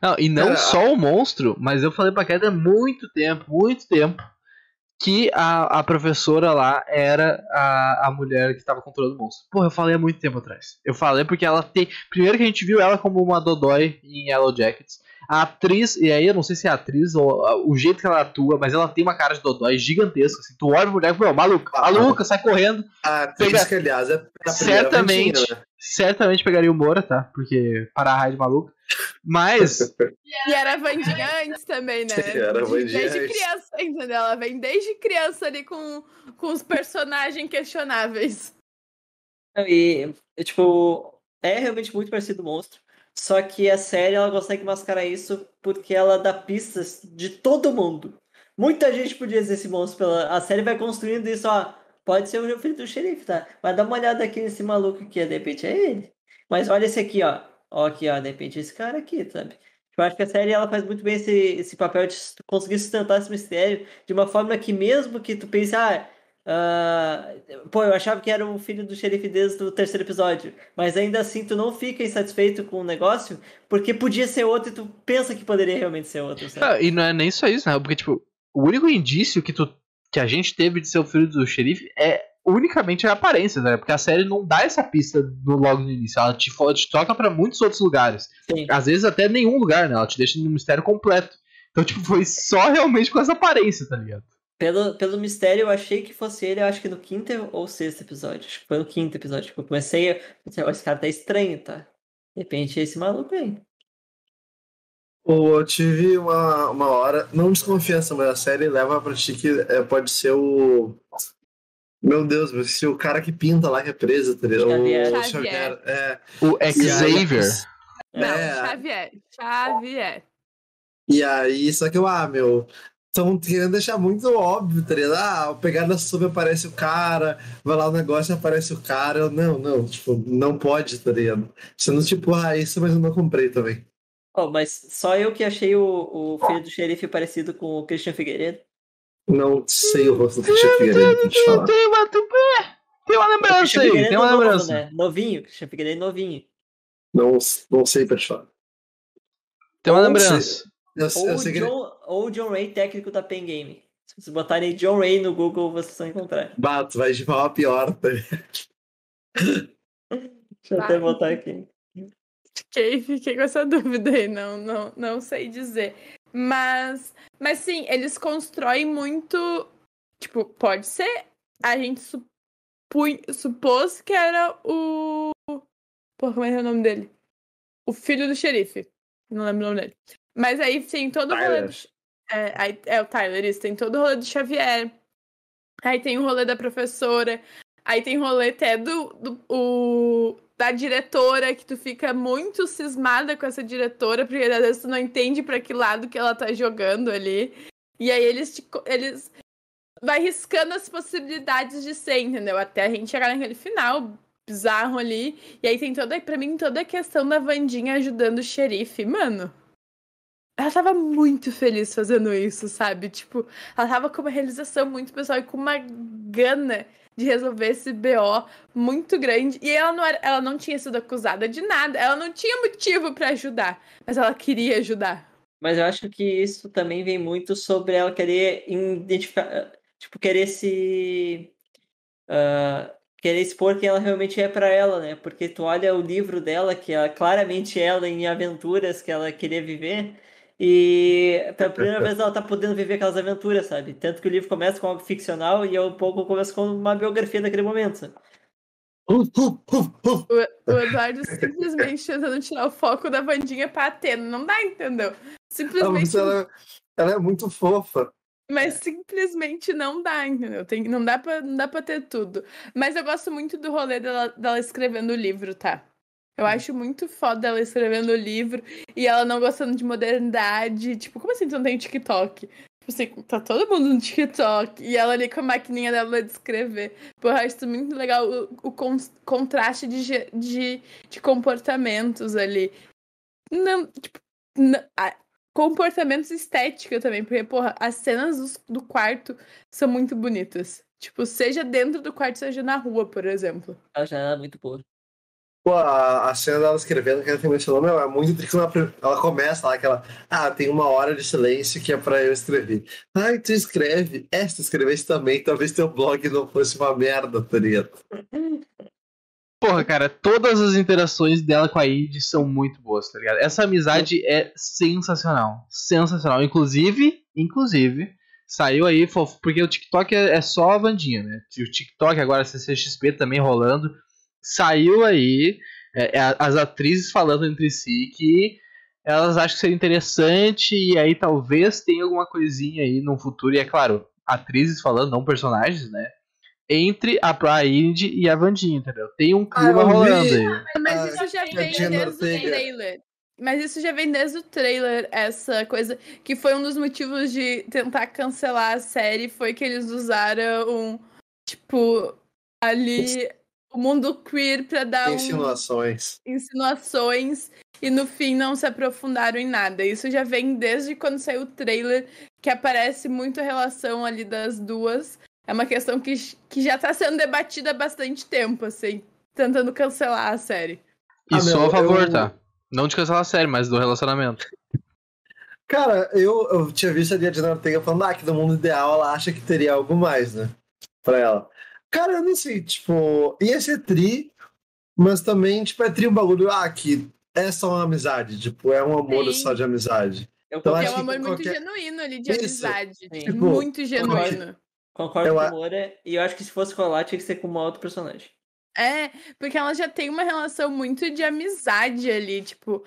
Não, e não
Cara,
só o monstro, mas eu falei pra Cat há muito tempo, muito tempo, que a, a professora lá era a, a mulher que tava controlando o monstro. Porra, eu falei há muito tempo atrás. Eu falei porque ela tem. Primeiro que a gente viu ela como uma Dodói em Yellow Jackets. A atriz, e aí eu não sei se é a atriz ou a- o jeito que ela atua, mas ela tem uma cara de Dodói gigantesca. Assim, tu olha pra mulher e fala, maluca,
Ah,
maluca, sai correndo.
A atriz
Pega-
que, aliás, é
Certamente.
Vandinha, né?
Certamente pegaria o Moura, tá? Porque para a raid maluca. Mas.
E era Vandinha antes também, né?
Era a
De-
Wandinha
Desde
antes.
criança, entendeu? Ela vem desde criança ali com, com os personagens questionáveis.
E, e, tipo, é realmente muito parecido o monstro. Só que a série ela consegue mascarar isso porque ela dá pistas de todo mundo. Muita gente podia dizer esse monstro pela. A série vai construindo isso, ó. Pode ser o filho do xerife, tá? Mas dá uma olhada aqui nesse maluco aqui, de repente é ele. Mas olha esse aqui, ó. Ó, aqui, ó, de repente esse cara aqui, sabe? Eu acho que a série ela faz muito bem esse, esse papel de conseguir sustentar esse mistério de uma forma que mesmo que tu pense, ah, ah, pô, eu achava que era o filho do xerife desde o terceiro episódio, mas ainda assim tu não fica insatisfeito com o negócio, porque podia ser outro e tu pensa que poderia realmente ser outro?
Ah, e não é nem só isso, né? Porque, tipo, o único indício que, tu, que a gente teve de ser o filho do xerife é unicamente a aparência, né? Porque a série não dá essa pista no, logo no início. Ela te, te toca pra muitos outros lugares.
Sim.
Às vezes até nenhum lugar, né? Ela te deixa no mistério completo. Então, tipo, foi só realmente com essa aparência, tá ligado?
Pelo, pelo mistério, eu achei que fosse ele, eu acho que no quinto ou sexto episódio. Acho que foi no quinto episódio que eu comecei a. Esse cara tá estranho, tá? De repente é esse maluco aí.
Eu tive uma, uma hora, não desconfiança, mas a série leva pra ti que é, pode ser o. Meu Deus, se o cara que pinta lá que é preso, tá ligado?
Xavier.
O
Xavier.
É.
O Xavier.
Não,
É.
Xavier. Xavier.
E aí, só que eu, ah, meu. Estão querendo deixar muito óbvio, tá ligado? Ah, o pegada sub aparece o cara, vai lá o negócio e aparece o cara. Eu, não, não, tipo, não pode, tá ligado? Sendo tipo, ah, isso, mas eu não comprei também.
Oh, mas só eu que achei o, o filho do xerife parecido com o Christian Figueiredo.
Não sei o rosto do Christian Figueiredo.
Tem uma, tem, tem uma lembrança aí, tem uma
novo,
lembrança.
né? Novinho, Christian Figueiredo novinho.
Não, não sei falar.
Tem uma lembrança.
Eu,
Ou
eu
o
sei que.
John, ou o John Ray, técnico da Pen Game. Se vocês botarem John Ray no Google, vocês vão encontrar.
Bato, vai de mal a pior, tá?
Deixa eu até botar aqui.
Fiquei, fiquei com essa dúvida aí, não, não, não sei dizer. Mas, mas sim, eles constroem muito. Tipo, pode ser. A gente supui, supôs que era o. Pô, como é que é o nome dele? O filho do xerife. Não lembro o nome dele. Mas aí tem todo o rolê. Do,
Tyler.
é, aí, é o Tyler, isso. Tem todo o rolê do Xavier. Aí tem o rolê da professora. Aí tem rolê até do, do o, da diretora, que tu fica muito cismada com essa diretora, porque às vezes tu não entende pra que lado que ela tá jogando ali. E aí eles te, eles vai riscando as possibilidades de ser, entendeu? Até a gente chegar naquele final bizarro ali. E aí tem toda, pra mim, toda a questão da Vandinha ajudando o xerife. Mano, ela tava muito feliz fazendo isso, sabe? Tipo, ela tava com uma realização muito pessoal e com uma gana de resolver esse BO muito grande. E ela não, era, ela não tinha sido acusada de nada. Ela não tinha motivo pra ajudar. Mas ela queria ajudar.
Mas eu acho que isso também vem muito sobre ela querer identificar, tipo, querer se. ah, querer expor quem ela realmente é pra ela, né? Porque tu olha o livro dela, que é claramente ela em aventuras que ela queria viver, e pela primeira vez ela tá podendo viver aquelas aventuras, sabe? Tanto que o livro começa com algo ficcional e um pouco começa com uma biografia daquele momento. sabe?
Uh, uh, uh, uh.
O, o Eduardo simplesmente tentando tirar o foco da Vandinha pra Atena. Não dá, entendeu? Simplesmente.
mas ela, ela é muito fofa.
Mas simplesmente não dá, entendeu? Tem, não, dá pra, não dá pra ter tudo. Mas eu gosto muito do rolê dela, dela escrevendo o livro, tá? Eu acho muito foda ela escrevendo o livro e ela não gostando de modernidade. Tipo, como assim tu não tem TikTok? Tipo assim, tá todo mundo no TikTok. E ela ali com a maquininha dela de escrever. Eu acho muito legal o, o con- contraste de, de, de comportamentos ali. Não, tipo, não- a- comportamentos estéticos também, porque, porra, as cenas dos- do, quarto são muito bonitas. Tipo, seja dentro do quarto, seja na rua, por exemplo.
Ela já era muito boa.
Pô, a, a cena dela escrevendo, que ela mencionou, meu, é muito triste ela, ela começa lá, que ela, ah, tem uma hora de silêncio que é pra eu escrever. Ai, tu escreve. É, tu escrevesse também, talvez teu blog não fosse uma merda, tá ligado?
Porra, cara, todas as interações dela com a Id são muito boas, tá ligado? Essa amizade é sensacional. Sensacional. Inclusive, inclusive, saiu aí, porque o TikTok é, é só a Vandinha, né? O TikTok agora, CCXP também rolando. Saiu aí é, é, as atrizes falando entre si que elas acham que seria interessante e aí talvez tenha alguma coisinha aí no futuro. E é claro, atrizes falando, não personagens, né? Entre a Pride e a Vandinha, entendeu? Tem um clima
eu vi.
rolando aí.
Mas
Ah,
isso já
que a
vem desde o trailer. Mas isso já vem desde o trailer, essa coisa. Que foi um dos motivos de tentar cancelar a série. Foi que eles usaram um. Tipo, ali. O mundo queer pra dar um,
Insinuações.
insinuações. E no fim não se aprofundaram em nada. Isso já vem desde quando saiu o trailer. Que aparece muito a relação ali das duas. É uma questão que, que já tá sendo debatida há bastante tempo, assim. Tentando cancelar a série.
E
Ah,
sou
meu,
a favor,
eu-
tá? Não de cancelar a série, mas do relacionamento.
Cara, eu, eu tinha visto a Diana Ortega falando ah, que no mundo ideal ela acha que teria algo mais, né? Pra ela. Cara, eu não sei, tipo, ia ser tri, mas também, tipo, é tri um bagulho, ah, que é só uma amizade, tipo, é um amor
Sim.
só de amizade.
Eu
Então,
É um
que
amor muito
qualquer-
genuíno ali, de
Isso.
amizade. Tipo, muito genuíno.
Concordo
Eu
com
a-
o Moura. E eu acho que se fosse rolar, tinha que ser com uma outra personagem.
É, porque ela já tem uma relação muito de amizade ali, tipo.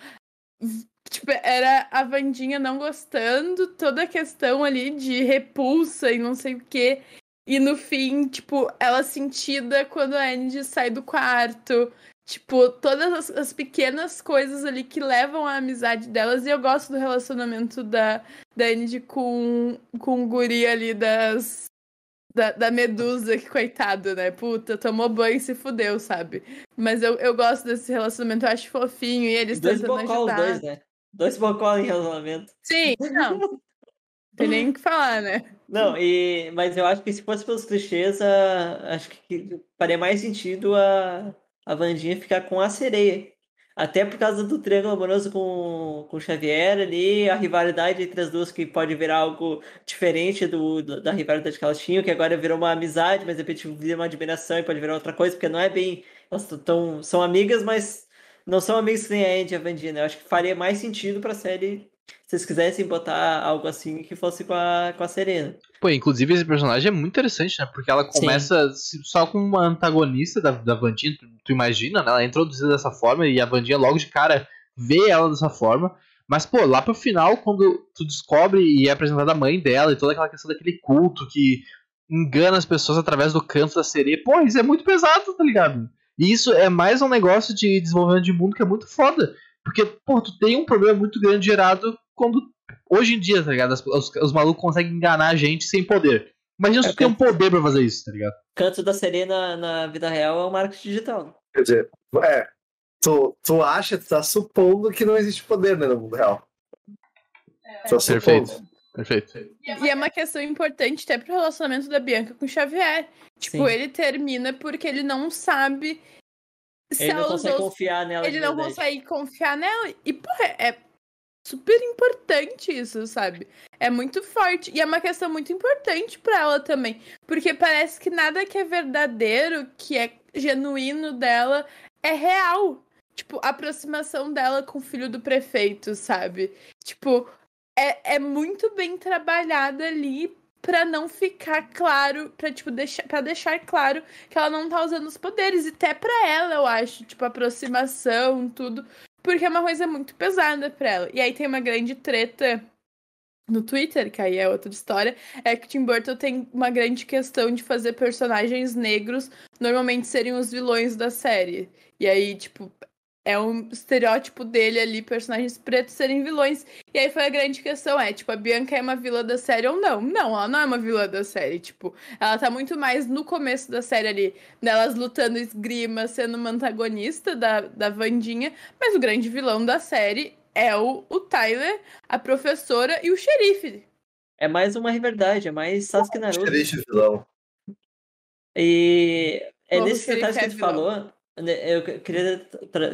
Tipo, era a Vandinha não gostando, toda a questão ali de repulsa e não sei o quê. E no fim, tipo, ela sentida quando a Andy sai do quarto. Tipo, todas as, as pequenas coisas ali que levam à amizade delas. E eu gosto do relacionamento da, da Andy com, com o guri ali das, da, da Medusa, que coitado, né? Puta, tomou banho e se fudeu, sabe? Mas eu, eu gosto desse relacionamento, eu acho fofinho e eles
Dois
tentando
bocó, os
ajudar.
dois, né? Dois bocó em relacionamento.
Sim, não. Tem nem o que falar, né?
Não, e, mas eu acho que se fosse pelos clichês, a- acho que faria mais sentido a, a Vandinha ficar com a sereia. Até por causa do triângulo amoroso com, com o Xavier ali, a rivalidade entre as duas que pode virar algo diferente do, do- da rivalidade que elas tinham, que agora virou uma amizade, mas de repente vira uma admiração e pode virar outra coisa, porque não é bem. Elas tão, são amigas, mas não são amigas que nem a Andy e a Vandinha. né? Eu acho que faria mais sentido pra série se vocês quisessem botar algo assim que fosse com a, com a Serena.
Pô, inclusive esse personagem é muito interessante, né? Porque ela
Sim.
começa se- só com uma antagonista da, da Vandinha, tu, tu imagina, né? Ela é introduzida dessa forma e a Vandinha logo de cara vê ela dessa forma. Mas, pô, lá pro final, quando tu descobre e é apresentada a mãe dela e toda aquela questão daquele culto que engana as pessoas através do canto da sereia, pô, isso é muito pesado, tá ligado? E isso é mais um negócio de desenvolvimento de mundo que é muito foda. Porque, pô, tu tem um problema muito grande gerado quando. Hoje em dia, tá ligado? As- Os, os malucos conseguem enganar a gente sem poder. Imagina se
É
tu tem um poder pra fazer isso, tá ligado?
canto da Serena na vida real é o marketing digital.
Quer dizer, é. Tu, tu acha, tu tá supondo que não existe poder né, no mundo real. Tu tá supondo.
Perfeito. Perfeito.
E é uma questão importante até pro relacionamento da Bianca com o Xavier. Tipo,
Sim.
ele termina porque ele não sabe
Ele não consegue
usou
confiar nela
ele não
verdade.
consegue confiar nela. E, porra, é super importante isso, sabe? É muito forte. E é uma questão muito importante pra ela também. Porque parece que nada que é verdadeiro, que é genuíno dela, é real. Tipo, a aproximação dela com o filho do prefeito, sabe? Tipo, é, é muito bem trabalhada ali pra não ficar claro, pra, tipo, deixar, pra deixar claro que ela não tá usando os poderes. E até pra ela, eu acho, tipo, aproximação, tudo. Porque é uma coisa muito pesada pra ela. E aí tem uma grande treta no Twitter, que aí é outra história, é que Tim Burton tem uma grande questão de fazer personagens negros normalmente serem os vilões da série. E aí, tipo, é um estereótipo dele ali, personagens pretos serem vilões. E aí foi a grande questão, é, tipo, a Bianca é uma vilã da série ou não? Não, ela não é uma vilã da série, tipo, ela tá muito mais no começo da série ali, delas lutando esgrima, sendo uma antagonista da, da Vandinha, mas o grande vilão da série é o, o Tyler, a professora e o xerife.
É mais uma rivalidade, é mais Sasuke Naruto.
Triste vilão.
E é
Como
nesses
que quer
tu
vilão?
falou, eu queria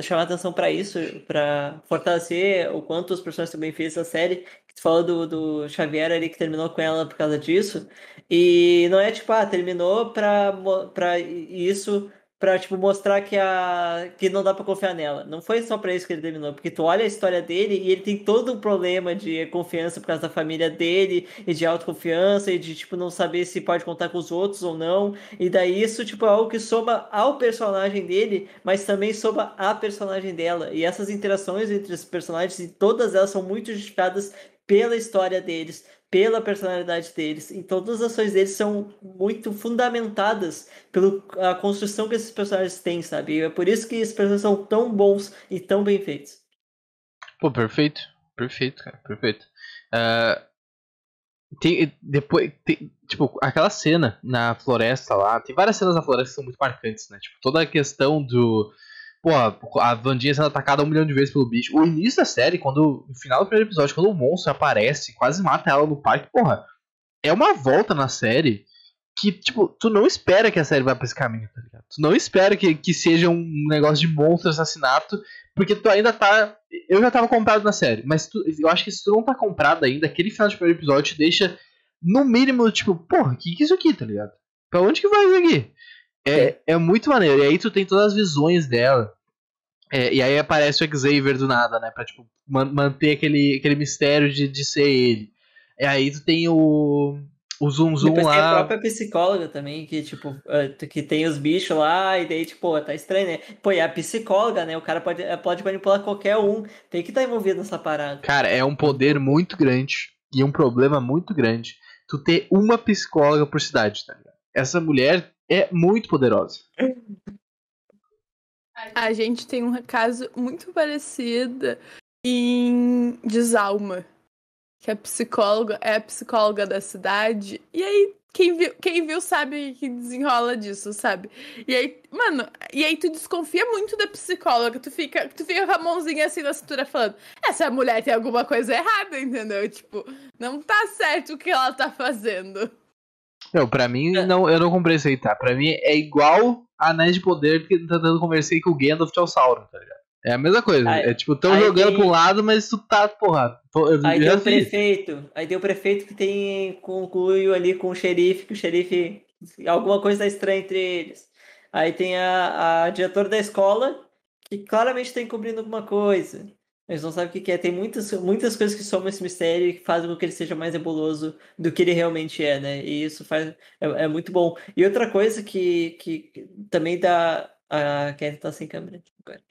chamar a atenção pra isso, pra fortalecer o quanto os personagens bem feitos na série. Tu falou do, do Xavier ali que terminou com ela por causa disso. E não é tipo, ah, terminou pra isso, pra tipo, mostrar que, a, que não dá pra confiar nela. Não foi só pra isso que ele terminou, porque tu olha a história dele e ele tem todo um problema de confiança por causa da família dele, e de autoconfiança, e de tipo, não saber se pode contar com os outros ou não. E daí isso, tipo, é algo que soma ao personagem dele, mas também soma à personagem dela. E essas interações entre os personagens, todas elas são muito justificadas pela história deles, pela personalidade deles. E todas as ações deles são muito fundamentadas pela construção que esses personagens têm, sabe? E é por isso que esses personagens são tão bons e tão bem feitos.
Pô, perfeito. Perfeito, cara. Perfeito. Ah, tem, depois, tem, tipo, aquela cena na floresta lá, tem várias cenas na floresta que são muito marcantes, né? Tipo, toda a questão do. Pô, a Vandinha sendo atacada um milhão de vezes pelo bicho. O início da série, quando. No final do primeiro episódio, quando o monstro aparece, quase mata ela no parque, porra. É uma volta na série que, tipo, tu não espera que a série vá pra esse caminho, tá ligado? Tu não espera que, que seja um negócio de monstro assassinato, porque tu ainda tá. Eu já tava comprado na série, mas tu- eu acho que se tu não tá comprado ainda, aquele final de primeiro episódio te deixa, no mínimo, tipo, porra, que que é isso aqui, tá ligado? Pra onde que vai isso aqui? É, é muito maneiro. E aí tu tem todas as visões dela. É, e aí aparece o Xavier do nada, né? Pra, tipo, man manter aquele, aquele mistério de, de ser ele. E aí tu tem o. O Zoom Zoom
Depois
lá.
tem a própria psicóloga também, que, tipo, eh, que tem os bichos lá, e daí, tipo, tá estranho, né? Pô, e a psicóloga, né? O cara pode, pode manipular qualquer um. Tem que estar tá envolvido nessa parada.
Cara, é um poder muito grande e um problema muito grande tu ter uma psicóloga por cidade, tá ligado? Essa mulher é muito poderosa.
A gente tem um caso muito parecido em Desalma. Que a psicóloga é psicóloga da cidade. E aí, quem viu, quem viu sabe que desenrola disso, sabe? E aí, mano, e aí tu desconfia muito da psicóloga. Tu fica, tu fica com a mãozinha assim na cintura falando: essa mulher tem alguma coisa errada, entendeu? Tipo, não tá certo o que ela tá fazendo.
Não, pra mim, não, eu não comprei isso aí, tá? Pra mim é igual a Anéis de Poder que tentando conversar com o Gandalf de Sauron, tá ligado? É a mesma coisa.
Aí-
é tipo, tão jogando
tem-
pra um lado, mas tu tá, porra.
Aí tem o prefeito. Aí tem o prefeito que tem concluiu ali com o xerife, que o xerife. Alguma coisa tá estranha entre eles. Aí tem a, a diretora da escola, que claramente tá encobrindo alguma coisa. Eles não sabem o que, é. Tem muitas, muitas coisas que somam esse mistério e que fazem com que ele seja mais nebuloso do que ele realmente é, né? E isso faz, é, é muito bom. E outra coisa que, que, também dá. A Karen tá sem câmera. agora,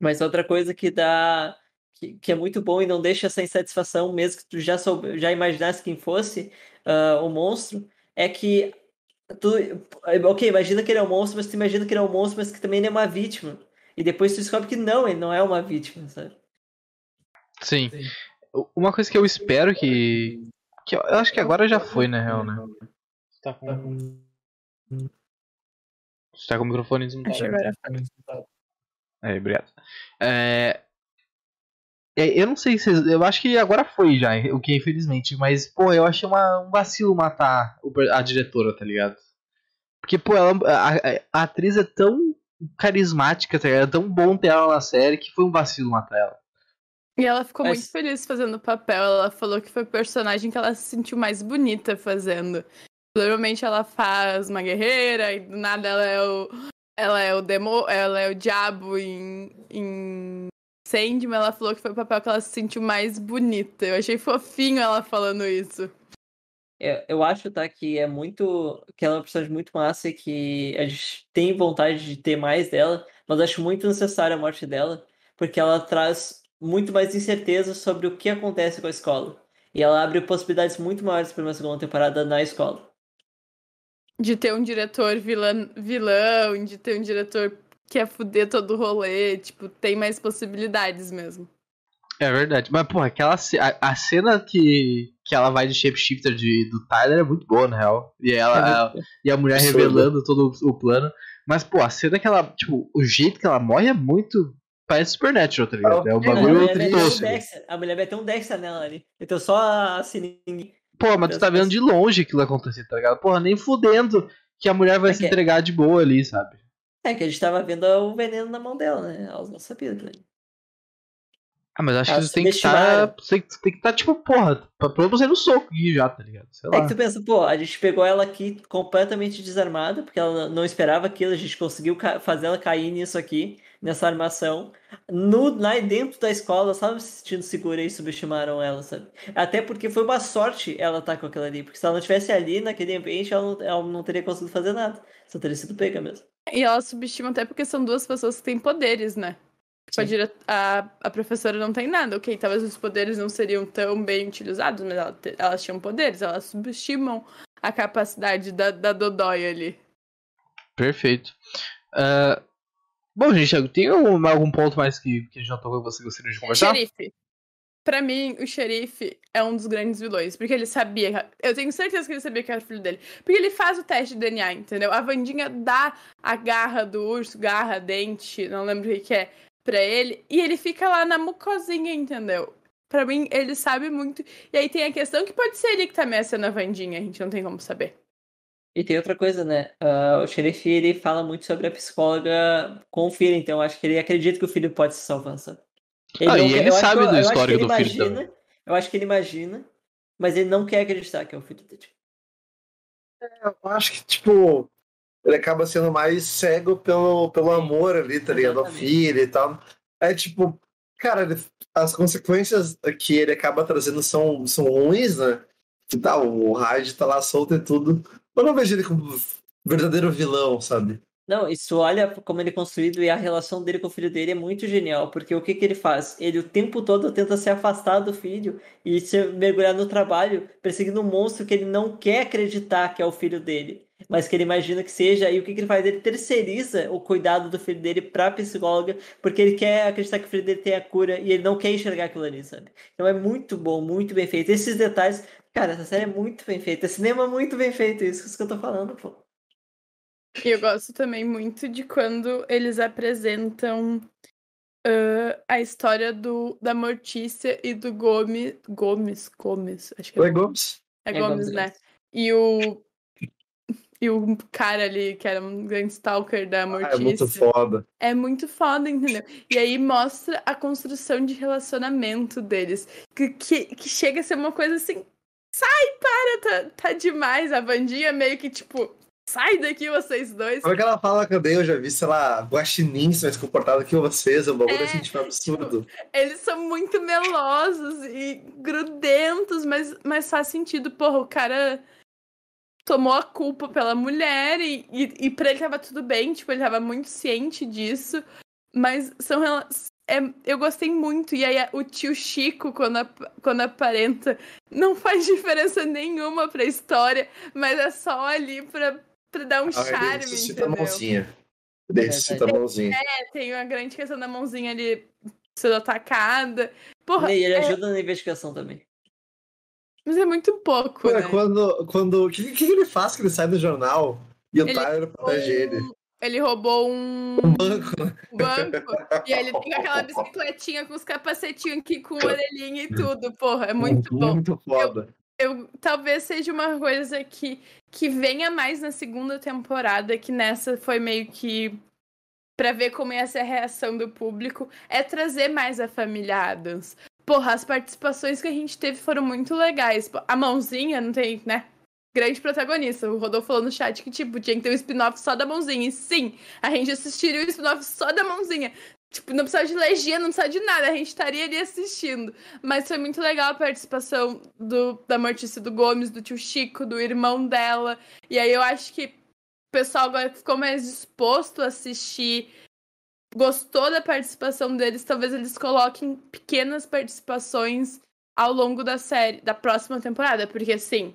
Mas outra coisa que dá que, que é muito bom e não deixa essa insatisfação, mesmo que tu já, soube, já imaginasse quem fosse ah, o monstro, é que tu, ok, imagina que ele é um monstro, mas tu imagina que ele é um monstro, mas que também ele é uma vítima. E depois tu descobre que não, ele não é uma vítima, sabe?
Sim. Uma coisa que eu espero que. que eu acho que agora já foi, na real, né? Tá com. Você tá com o microfone.
Acho agora.
É, obrigado. É, é, Eu não sei se. Eu acho que agora foi já, o que infelizmente. Mas, pô, eu achei uma, um vacilo matar a diretora, tá ligado? Porque, pô, ela, a- a atriz é tão carismática, tá ligado? É tão bom ter ela na série que foi um vacilo matar ela.
E ela ficou
Mas-
muito feliz fazendo o papel. Ela falou que foi o personagem que ela se sentiu mais bonita fazendo. Normalmente ela faz uma guerreira e do nada ela é o. Ela é o demo, ela é o diabo em, em Sandman. Ela falou que foi o papel que ela se sentiu mais bonita. Eu achei fofinho ela falando isso.
Eu, eu acho, tá, que é muito. que ela é uma personagem muito massa e que a gente tem vontade de ter mais dela, mas acho muito necessária a morte dela, porque ela traz muito mais incerteza sobre o que acontece com a escola. E ela abre possibilidades muito maiores para uma segunda temporada na escola.
De ter um diretor vilã, vilão, de ter um diretor que quer fuder todo o rolê. Tipo, tem mais possibilidades mesmo.
É verdade. Mas, porra, aquela ce- a, a cena que, que ela vai de shapeshifter de, do Tyler é muito boa, na real. E, ela,
É
a- e a mulher
Absurdo.
revelando todo o, o plano. Mas, pô, a cena que ela. Tipo, o jeito que ela morre é muito. Parece Supernatural, tá ligado? É um
É, a
bagulho
mulher. Dexter, a mulher meteu um Dexter nela ali. Então só a sininho.
Pô, mas tu tá vendo de longe aquilo acontecer, tá ligado? Porra, nem fudendo que a mulher vai
É
se
que-
entregar de boa ali, sabe?
É que a gente tava vendo o veneno na mão dela, né? Ela não sabia. Né?
Ah, mas acho
Elas
que tu tem que estar. Tem, que- tem que estar, tipo, porra, pra, pra você no soco aqui já, tá ligado? Sei
É
lá.
que tu pensa, pô, a gente pegou ela aqui completamente desarmada, porque ela não esperava aquilo, a gente conseguiu fazer ela cair nisso aqui, nessa armação. No, lá dentro da escola, estava se sentindo segura e subestimaram ela, sabe? Até porque foi uma sorte ela estar com aquilo ali, porque se ela não estivesse ali, naquele ambiente, ela não, ela não teria conseguido fazer nada. Só teria sido pega mesmo.
E ela subestima até porque são duas pessoas que têm poderes, né? Tipo, a, dire- a, a professora não tem nada. Ok, talvez os poderes não seriam tão bem utilizados, mas ela te- elas tinham poderes. Elas subestimam a capacidade da, da Dodói ali.
Perfeito. Ah, bom, gente, tem algum, algum ponto mais que, que a gente não tocou você gostaria de conversar?
Xerife. Pra mim, o xerife é um dos grandes vilões. Porque ele sabia. Eu tenho certeza que ele sabia que era o filho dele. Porque ele faz o teste de DNA, entendeu? A Vandinha dá a garra do urso, garra, dente, não lembro o que, que é, pra ele. E ele fica lá na mucosinha, entendeu? Pra mim, ele sabe muito. E aí tem a questão que pode ser ele que tá ameaçando a Vandinha. A gente não tem como saber.
E tem outra coisa, né? Ah, o xerife, ele fala muito sobre a psicóloga com o filho, então acho que ele acredita que o filho pode se salvar, sabe?
Ah,
não
e ele sabe do histórico
ele
do filho
imagina- Eu acho que ele imagina, mas ele não quer acreditar que é o filho dele.
Eu acho que, tipo, ele acaba sendo mais cego pelo, pelo amor ali, tá ligado? Ao filho e tal. É tipo, cara, ele- as consequências que ele acaba trazendo são, são ruins, né? Que tá, o Hyde tá lá solto e tudo. Eu não vejo ele como verdadeiro vilão, sabe?
Não, isso olha como ele é construído e a relação dele com o filho dele é muito genial, porque o que que ele faz? Ele o tempo todo tenta se afastar do filho e se mergulhar no trabalho, perseguindo um monstro que ele não quer acreditar que é o filho dele, mas que ele imagina que seja. E o que que ele faz? Ele terceiriza o cuidado do filho dele pra psicóloga, porque ele quer acreditar que o filho dele tem a cura e ele não quer enxergar aquilo ali, sabe? Então é muito bom, muito bem feito. Esses detalhes, cara, essa série é muito bem feita. Cinema é muito bem feito, isso, que eu tô falando, pô.
E eu gosto também muito de quando eles apresentam ah, a história do, da Mortícia e do Gomes. Gomes, Gomes, acho que é,
Gomes.
é
É
Gomes,
Gomes,
né?
Gomes.
E o. E o cara ali, que era um grande stalker da
Ah,
Mortícia.
é muito foda.
É muito foda, entendeu? E aí mostra a construção de relacionamento deles. Que, que, que chega a ser uma coisa assim. Sai, para, tá, tá demais. A Vandinha meio que tipo. Sai daqui, vocês dois.
Como é que ela fala que eu dei? Eu já vi, sei lá, guaxinins mais comportado que vocês, um bagulho
É,
assim, tipo, absurdo.
Eles são muito melosos e grudentos, mas, mas faz sentido. Porra, o cara tomou a culpa pela mulher e, e, e pra ele tava tudo bem, tipo, ele tava muito ciente disso. Mas são é, eu gostei muito. E aí o tio Chico, quando, ap- quando aparenta, não faz diferença nenhuma pra história, mas é só ali pra, pra dar um
Ah, ele
charme,
ressuscita a mãozinha. Ele ressuscita a mãozinha.
É, tem a grande questão da mãozinha ali sendo atacada. Porra,
E ele
é-
ajuda na investigação também.
Mas é muito pouco, né?
quando, quando. O que, que, ele faz que ele sai do jornal e o
Ele
Tyler protege ele?
Um- Ele roubou um
Um banco, né?
banco e aí ele tem aquela bicicletinha com os capacetinhos aqui com orelhinha e tudo. Porra, é muito bom.
Muito foda.
Eu, talvez seja uma coisa que, que venha mais na segunda temporada, que nessa foi meio que pra ver como ia ser a reação do público, é trazer mais a família Adams. Porra, as participações que a gente teve foram muito legais. A mãozinha não tem, né? Grande protagonista. O Rodolfo falou no chat que, tipo, tinha que ter um spin-off só da mãozinha. E sim, a gente assistiria o spin-off só da mãozinha. Tipo, não precisava de legenda, não precisava de nada. A gente estaria ali assistindo. Mas foi muito legal a participação do, da Mortícia do Gomes, do tio Chico, do irmão dela. E aí eu acho que o pessoal agora ficou mais disposto a assistir. Gostou da participação deles. Talvez eles coloquem pequenas participações ao longo da série, da próxima temporada. Porque, assim,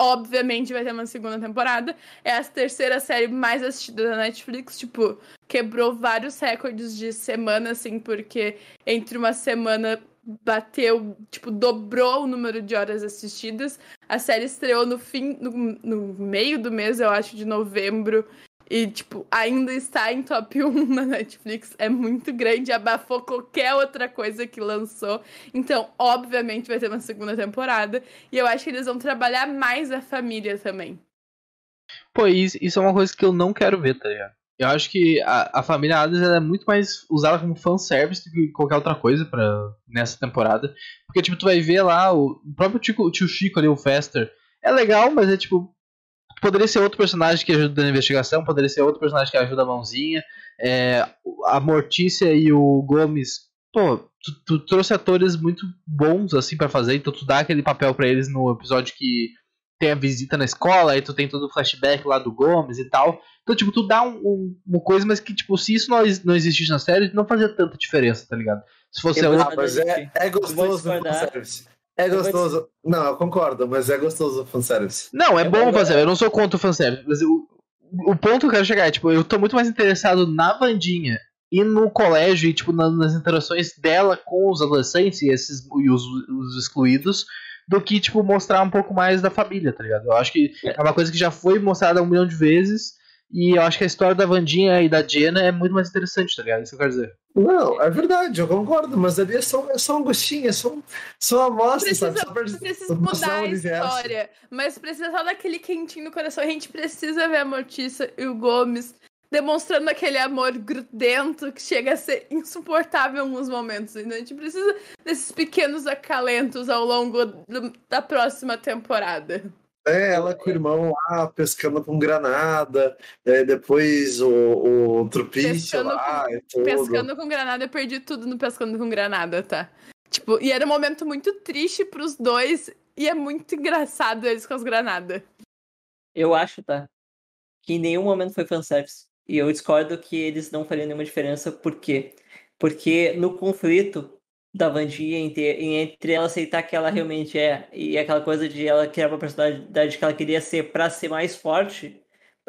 obviamente vai ter uma segunda temporada. É a terceira série mais assistida da Netflix. Tipo, quebrou vários recordes de semana, assim, porque entre uma semana bateu, tipo, dobrou o número de horas assistidas. A série estreou no fim, no, no meio do mês, eu acho, de novembro. E, tipo, ainda está em top 1 na Netflix. É muito grande, abafou qualquer outra coisa que lançou. Então, obviamente, vai ter uma segunda temporada. E eu acho que eles vão trabalhar mais a família também.
Pô, isso, é uma coisa que eu não quero ver, tá ligado? Eu acho que a, a família Adams é muito mais usada como fanservice do que qualquer outra coisa pra, nessa temporada. Porque, tipo, tu vai ver lá o, o próprio tio, tio Chico ali, o Fester. É legal, mas é tipo. Poderia ser outro personagem que ajuda na investigação, poderia ser outro personagem que ajuda a mãozinha. É, a Mortícia e o Gomes. Pô, tu, tu trouxe atores muito bons, assim, pra fazer, então tu dá aquele papel pra eles no episódio que tem a visita na escola, aí tu tem todo o flashback lá do Gomes e tal. Então, tipo, tu dá um, um- uma coisa, mas que, tipo, se isso não, não existisse na série, não fazia tanta diferença, tá ligado? Se fosse
Eu
a outra.
Ah, mas é, é gostoso. Fanservice. É gostoso. Não, eu concordo, mas é gostoso o fanservice.
Não, é
Eu
bom
vou-
fazer, eu não sou contra o fanservice, mas o, o ponto que eu quero chegar é, tipo, eu tô muito mais interessado na Vandinha e no colégio e, tipo, na- nas interações dela com os adolescentes e, esses, e os, os excluídos do que, tipo, mostrar um pouco mais da família, tá ligado? Eu acho que é uma coisa que já foi mostrada um milhão de vezes e eu acho que a história da Vandinha e da Jenna é muito mais interessante, tá ligado? Isso que eu quero dizer.
Não, é verdade, eu concordo, mas ali é só, é só um gostinho, é só, um- só uma amostra,
Precisa,
sabe? Só pra,
precisa mudar a história, mas precisa só daquele quentinho no coração. A gente precisa ver a Mortícia e o Gomes demonstrando aquele amor grudento que chega a ser insuportável em alguns momentos. Então a gente precisa desses pequenos acalentos ao longo do- da próxima temporada.
É, ela com o irmão lá pescando com granada, é, depois o, o
Pescando
lá e tudo.
Pescando com granada, eu perdi tudo no pescando com granada, tá? Tipo, e era um momento muito triste pros dois, e é muito engraçado eles com as granadas.
Eu acho, tá? Que em nenhum momento foi fanservice. E eu discordo que eles não fariam nenhuma diferença. Por quê? Porque no conflito da Vandinha entre, entre ela aceitar que ela realmente é e aquela coisa de ela criar uma personalidade que ela queria ser para ser mais forte,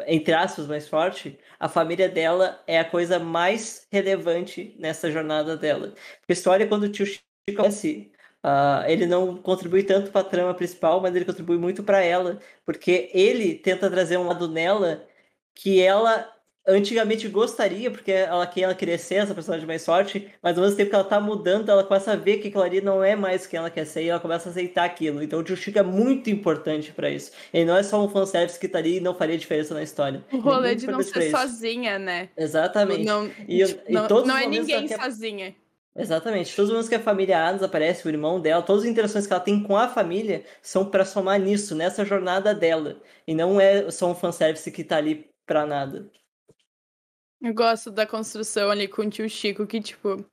entre aspas, mais forte, a família dela é a coisa mais relevante nessa jornada dela. Porque a história, quando o tio Chico conhece, uh, ele não contribui tanto para a trama principal, mas ele contribui muito para ela, porque ele tenta trazer um lado nela que ela antigamente gostaria, porque ela, quem ela queria ser, essa personagem mais forte, mas ao mesmo tempo que ela tá mudando, ela começa a ver que aquilo ali não é mais quem ela quer ser e ela começa a aceitar aquilo. Então o Chico é muito importante para isso. Ele não é só um fanservice que tá ali e não faria diferença na história.
O rolê de não ser sozinha, né?
Exatamente.
Não,
e,
não,
e todos
não é ninguém
quer-
sozinha.
Exatamente. Todos os momentos que a família Adams aparece, o irmão dela, todas as interações que ela tem com a família são para somar nisso, nessa jornada dela. E não é só um fanservice que tá ali pra nada.
Eu gosto da construção ali com o tio Chico, que, tipo,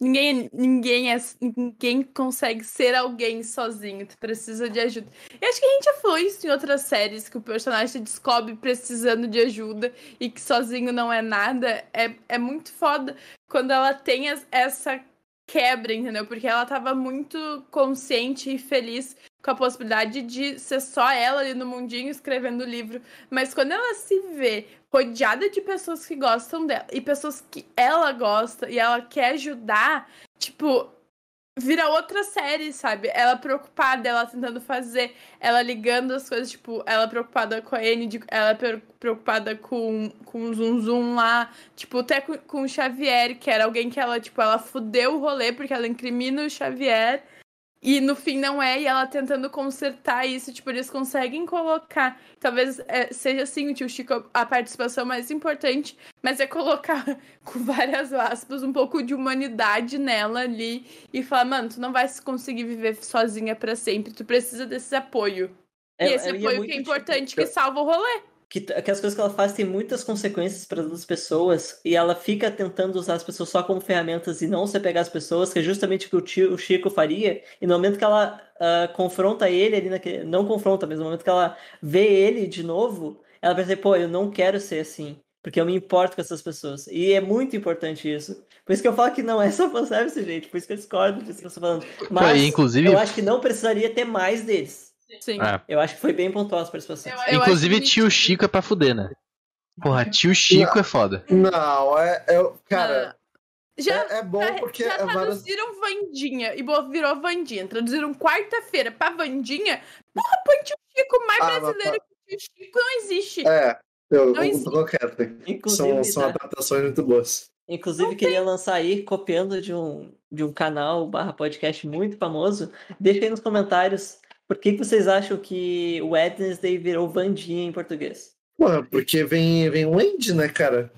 ninguém, ninguém, é, ninguém consegue ser alguém sozinho, tu precisa de ajuda. E acho que a gente já falou isso em outras séries, que o personagem descobre precisando de ajuda e que sozinho não é nada. É, é muito foda quando ela tem essa quebra, entendeu? Porque ela tava muito consciente e feliz com a possibilidade de ser só ela ali no mundinho escrevendo o livro. Mas quando ela se vê rodeada de pessoas que gostam dela e pessoas que ela gosta e ela quer ajudar, tipo, vira outra série, sabe? Ela preocupada, ela tentando fazer, ela ligando as coisas, tipo, ela preocupada com a N, ela pre- preocupada com, com o Zum Zum lá, tipo, até com, com o Xavier, que era alguém que ela, tipo, ela fudeu o rolê porque ela incrimina o Xavier. E no fim não é, e ela tentando consertar isso, tipo, eles conseguem colocar. Talvez é, seja assim, o tio Chico, a participação mais importante, mas é colocar com várias aspas um pouco de humanidade nela ali e falar, mano, tu não vai conseguir viver sozinha pra sempre, tu precisa desse apoio.
É-
e esse
é- é
apoio
muito,
que é
tipo,
importante, que salva o rolê.
Que, que as coisas que ela faz têm muitas consequências para as pessoas e ela fica tentando usar as pessoas só como ferramentas e não se pegar as pessoas, que é justamente o que o, tio, o Chico faria. E no momento que ela ah, confronta ele ali naquele, não confronta, mas no momento que ela vê ele de novo, ela percebe, pô, eu não quero ser assim. Porque eu me importo com essas pessoas. E é muito importante isso. Por isso que eu falo que não é só fanservice, gente. Por isso que eu discordo disso que eu estou falando. Mas
inclusive-
eu acho que não precisaria ter mais deles.
Sim.
É.
Eu acho que foi bem pontual as participações.
Eu- eu
Inclusive,
que-
tio Chico é pra fuder, né? Porra, tio Chico é foda.
Não, é. é- cara,
Já,
é, é bom
já-
porque
já
é várias.
traduziram Vandinha e virou Vandinha. Traduziram quarta-feira pra Vandinha. Porra, põe tio Chico mais
Ah, mas
brasileiro que tio Chico não existe.
É, eu,
Não
eu tô quieto.
Inclusive,
São, são
tá?
adaptações muito boas.
Inclusive, queria lançar aí, copiando de um, de um canal barra podcast muito famoso. Deixa aí nos comentários por que, que vocês acham que o Wednesday virou Vandinha em português.
Pô, porque vem, vem o Wendy, né, cara?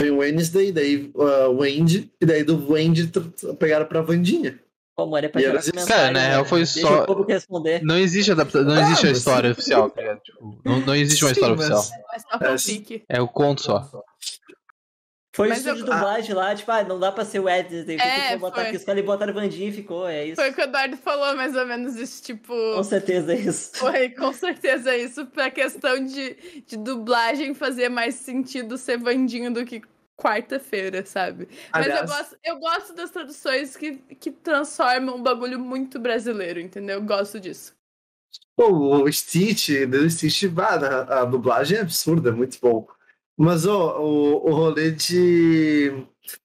Vem o Wednesday, daí uh, o Wendy, e daí do Wendy pegaram pra Vandinha.
Como era pra
E
comentário,
Cara,
né?
real, foi
Deixa
só-
o público responder.
Não existe adaptação, não existe a história oficial, tá? Tipo, não, não existe uma
Sim,
história
mas-
oficial.
É
É.
É o conto só.
Foi o
Mas
estúdio
eu-
de dublagem lá, tipo, ah, não dá pra ser. O que
É,
que vou botar
foi.
aqui? Caras botaram Vandinha e ficou, é isso.
Foi o que o Eduardo falou, mais ou menos isso, tipo.
Com certeza é isso.
Foi com certeza isso pra questão de, de dublagem fazer mais sentido ser Vandinho do que quarta-feira, sabe? Mas eu
Aliás,
gosto, eu gosto das traduções que, que transformam um bagulho muito brasileiro, entendeu? Eu gosto disso.
pô, o Stitch, do Stitch, ah, na- a dublagem é absurda, é muito bom. Mas ó, o, o rolê de,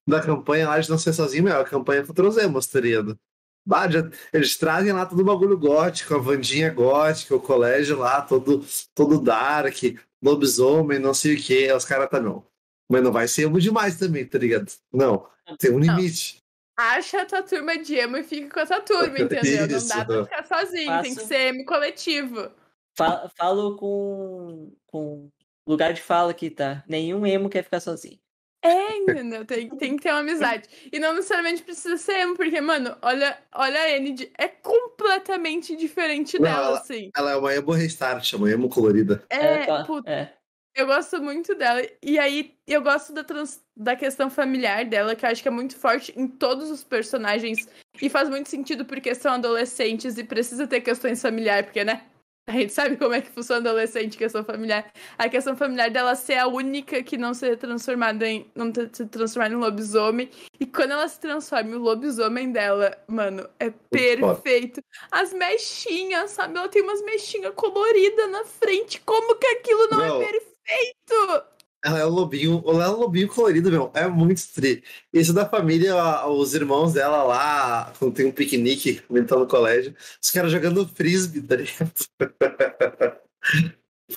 da campanha lá de não ser sozinho, é a campanha contra os emos, tá ligado? Bah, já- eles trazem lá todo o bagulho gótico, a Vandinha gótica, o colégio lá, todo, todo dark, lobisomem, não sei o que, os caras tá não. Mas não vai ser emo demais também, tá ligado? Não, tem um
Não.
limite.
Acha a tua turma de emo e fica com a tua turma, entendeu? Não
Isso,
dá pra ficar sozinho, tem que
Faço-
ser emo coletivo.
Fa- Falo com, com lugar de fala aqui, tá? Nenhum emo quer ficar sozinho.
É, entendeu? Tem, tem que ter uma amizade. E não necessariamente precisa ser emo, porque, mano, olha, olha a Enid, é completamente diferente
Não,
dela,
ela-
assim.
Ela é uma emo restart, uma emo colorida.
É,
tá,
puta,
é.
eu gosto muito dela. E aí, eu gosto da, trans- da questão familiar dela, que eu acho que é muito forte em todos os personagens. E faz muito sentido porque são adolescentes e precisa ter questões familiares, porque, né? A gente sabe como é que funciona adolescente, questão familiar. A questão familiar dela ser a única que não ser transformada em. não se transformar em lobisomem. E quando ela se transforma, o lobisomem dela, mano, é perfeito. As mechinhas, sabe? Ela tem umas mechinhas coloridas na frente. Como que aquilo não
Não.
é perfeito?
Ela é um lobinho, ela é um lobinho colorido, meu. É muito tri. Isso da família, os irmãos dela lá, quando tem um piquenique, estão no colégio, os caras jogando frisbee, tá ligado?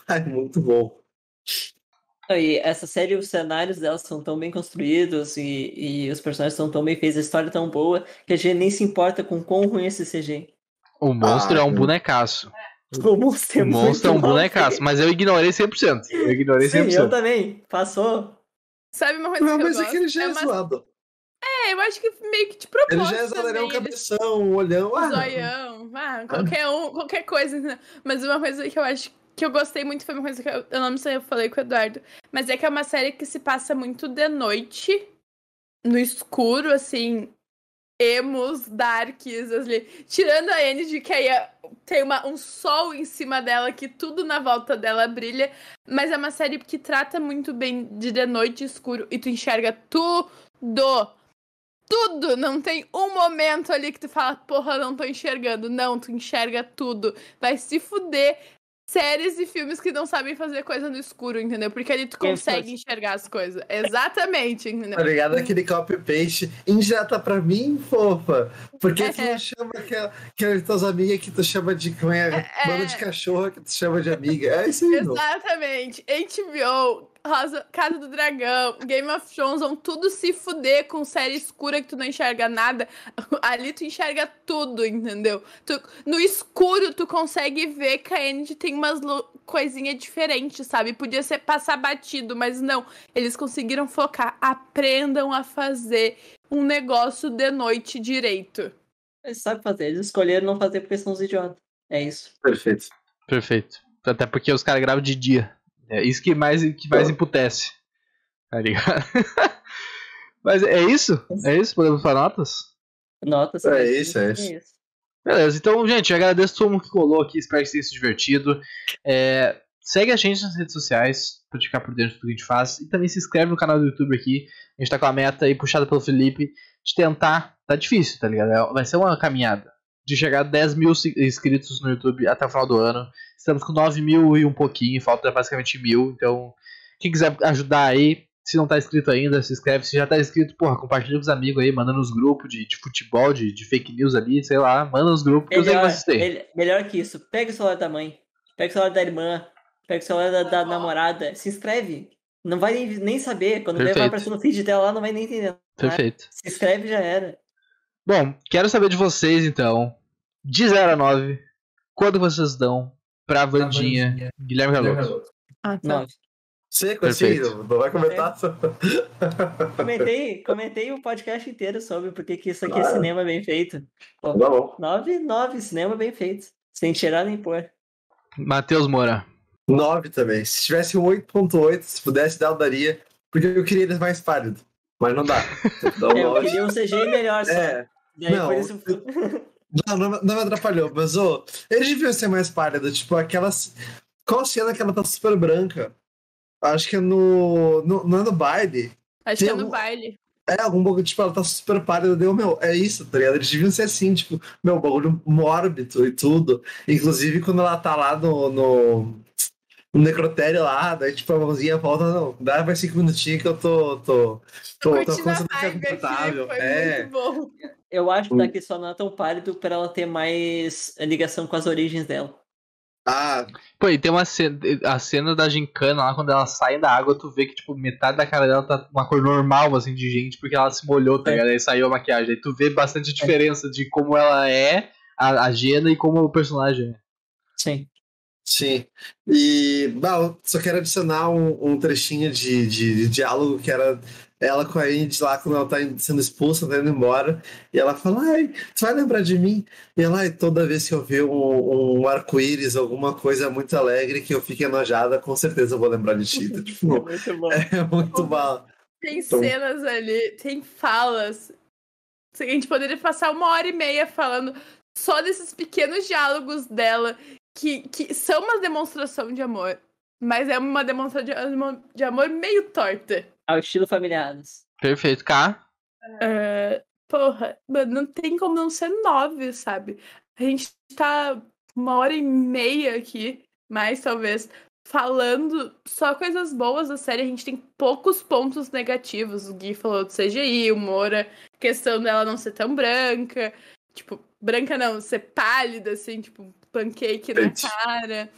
É muito bom.
E essa série, os cenários delas são tão bem construídos e, e os personagens são tão bem feitos, a história é tão boa, que a gente nem se importa com quão ruim é esse CG.
O monstro
Ah,
é um
eu-
bonecaço.
O monstro é
O monstro é um bonecaço, mas eu ignorei 100%. Eu ignorei
Sim,
100%.
eu também. Passou.
Sabe uma coisa
Não,
que eu
mas é
gosto?
que ele já é,
é uma...
zoado.
É, eu acho que meio que de
Ele
propósito
já ele é um cabeção, um olhão. Ah,
zoião, ah, qualquer um, qualquer coisa. entendeu? Mas uma coisa que eu acho que eu gostei muito foi uma coisa que eu, eu não sei, eu falei com o Eduardo, mas é que é uma série que se passa muito de noite, no escuro, assim, emos, darks, ali. Tirando a Enid, que aí é- tem uma, um sol em cima dela, que tudo na volta dela brilha, mas é uma série que trata muito bem de de noite escuro e tu enxerga tudo tudo. Não tem um momento ali que tu fala, porra, não tô enxergando. Não, tu enxerga tudo. Vai se fuder. Séries e filmes que não sabem fazer coisa no escuro, entendeu? Porque ali tu consegue enxergar as coisas. Exatamente, entendeu?
Tá ligado? Aquele copy-paste injeta pra mim, fofa. Porque tu
É.
não chama aquela, aquelas tuas amigas que tu chama de como é, bando de cachorro que tu chama de amiga. É isso aí, não.
Exatamente. HBO, Rosa- Casa do Dragão, Game of Thrones vão tudo se fuder com série escura que tu não enxerga nada. Ali tu enxerga tudo, entendeu? Tu- no escuro tu consegue ver que a Enid tem umas lu- coisinha diferente, sabe? Podia ser passar batido, mas não. Eles conseguiram focar. Aprendam a fazer um negócio de noite direito.
Eles sabem fazer, eles escolheram não fazer porque são os idiotas. É isso.
Perfeito.
Perfeito. Até porque os caras gravam de dia. É isso que mais, que mais emputece. Tá ligado? Mas é isso? É isso? Podemos falar notas?
Notas.
É
né?
isso, é isso.
Beleza, então, gente, agradeço todo mundo que colou aqui, espero que tenha se divertido. É, segue a gente nas redes sociais pra ficar por dentro do que a gente faz. E também se inscreve no canal do YouTube aqui. A gente tá com a meta aí puxada pelo Felipe de tentar. Tá difícil, tá ligado? É- Vai ser uma caminhada. De chegar a 10 mil inscritos no YouTube até o final do ano. Estamos com 9 mil e um pouquinho, falta basicamente mil. Então, quem quiser ajudar aí, se não tá inscrito ainda, se inscreve. Se já tá inscrito, porra, compartilha com os amigos aí, manda nos grupos de, de futebol, de, de fake news ali, sei lá, manda nos grupos que eu sei que
Melhor, melhor que isso, pega o celular da mãe, pega o celular da irmã, pega o celular da, da namorada, se inscreve. Não vai nem, nem saber. Quando vai aparecer no feed dela lá, não vai nem entender.
Perfeito.
Se inscreve já era.
Bom, quero saber de vocês então, de 0 a 9, quanto vocês dão pra Vandinha Guilherme Galoto?
Ah, tá.
Nove.
Seco assim,
Perfeito.
não não vai comentar.
Comentei, comentei o podcast inteiro sobre porque que isso aqui é
Claro.
cinema bem feito. Pô,
Tá bom.
nove, nove, cinema bem feito. Sem tirar nem pôr.
Matheus Moura.
9 também. Se tivesse um 8.8, se pudesse dar, eu daria. Porque eu queria ele mais pálido. Mas não dá. Então,
É, eu queria um CG melhor só.
É,
E aí
não,
por isso.
Não, não, não me atrapalhou, mas ô, eles deviam ser mais pálidos. Tipo, aquelas. Qual cena que ela tá super branca? Acho que é no. no não é no baile.
Acho que é
Tem
no
algum-
baile.
É, algum bagulho, tipo, ela tá super pálida, deu, meu, é isso, tá ligado? Eles deviam ser assim, tipo, meu, bagulho mórbido e tudo. Inclusive, quando ela tá lá no, no, no necrotério lá, daí, tipo, a mãozinha volta, não, dá mais cinco minutinhos que eu tô, tô, tô, tô
vibe aqui,
confortável.
foi
É,
muito bom.
Eu acho que
Hum.
daqui só não é tão pálido pra ela ter mais ligação com as origens dela.
ah,
Pô, e tem uma cena, a cena da gincana lá, quando ela sai da água, tu vê que, tipo, metade da cara dela tá uma cor normal, assim, de gente, porque ela se molhou, tá
É.
ligado? Aí saiu a maquiagem. Aí tu vê bastante diferença de como ela é, a, a Gena, e como o personagem é.
Sim.
sim. E, eu só quero adicionar um, um trechinho de, de, de diálogo que era ela com a Indy lá quando ela tá sendo expulsa, tá indo embora, e ela fala, ai, tu vai lembrar de mim? E ela, ai, toda vez que eu ver um, um arco-íris, alguma coisa muito alegre que eu fique enojada, com certeza eu vou lembrar de ti. Então, tipo,
É muito bom.
é muito mal.
Tem
Então-
cenas ali, tem falas. A gente poderia passar uma hora e meia falando só desses pequenos diálogos dela, que, que são uma demonstração de amor. Mas é uma demonstração de amor, de amor meio torta.
Ao estilo familiares.
Perfeito. K.
É, porra, mano, não tem como não ser nove, sabe? A gente tá uma hora e meia aqui, mais talvez, falando só coisas boas da série. A gente tem poucos pontos negativos. O Gui falou do CGI, o Moura, questão dela não ser tão branca. Tipo, branca não, ser pálida, assim, tipo, pancake na cara.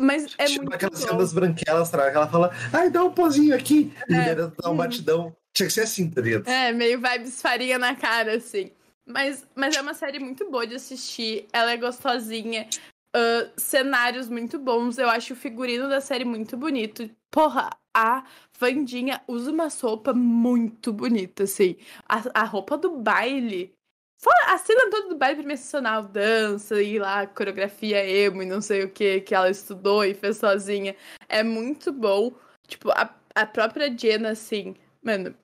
Mas é
tipo
muito
aquela
bom.
cena das branquelas, sabe? ela fala, ai, dá um pozinho aqui, e
É.
ele dá um
Uhum.
batidão. Tinha que ser assim, tá ligado?
É, meio vibes farinha na cara, assim. Mas, mas é uma série muito boa de assistir. Ela é gostosinha. ah, cenários muito bons. Eu acho o figurino da série muito bonito. Porra, a Vandinha usa uma roupa muito bonita, assim. A, a roupa do baile. Fora a cena toda do baile pra sensacional. Dança e lá, coreografia emo e não sei o que, que ela estudou e fez sozinha. É muito bom. Tipo, a, a própria Jenna, assim, mano,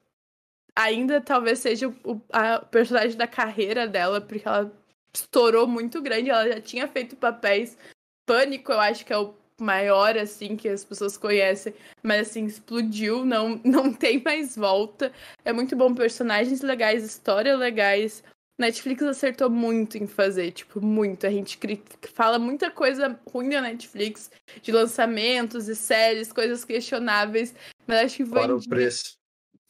ainda talvez seja o, a personagem da carreira dela, porque ela estourou muito grande, ela já tinha feito papéis. Pânico, eu acho que é o maior, assim, que as pessoas conhecem, mas assim, explodiu, não, não tem mais volta. É muito bom, personagens legais, histórias legais. Netflix acertou muito em fazer, tipo, muito. A gente fala muita coisa ruim da Netflix, de lançamentos e séries, coisas questionáveis, mas acho que
Fora o preço.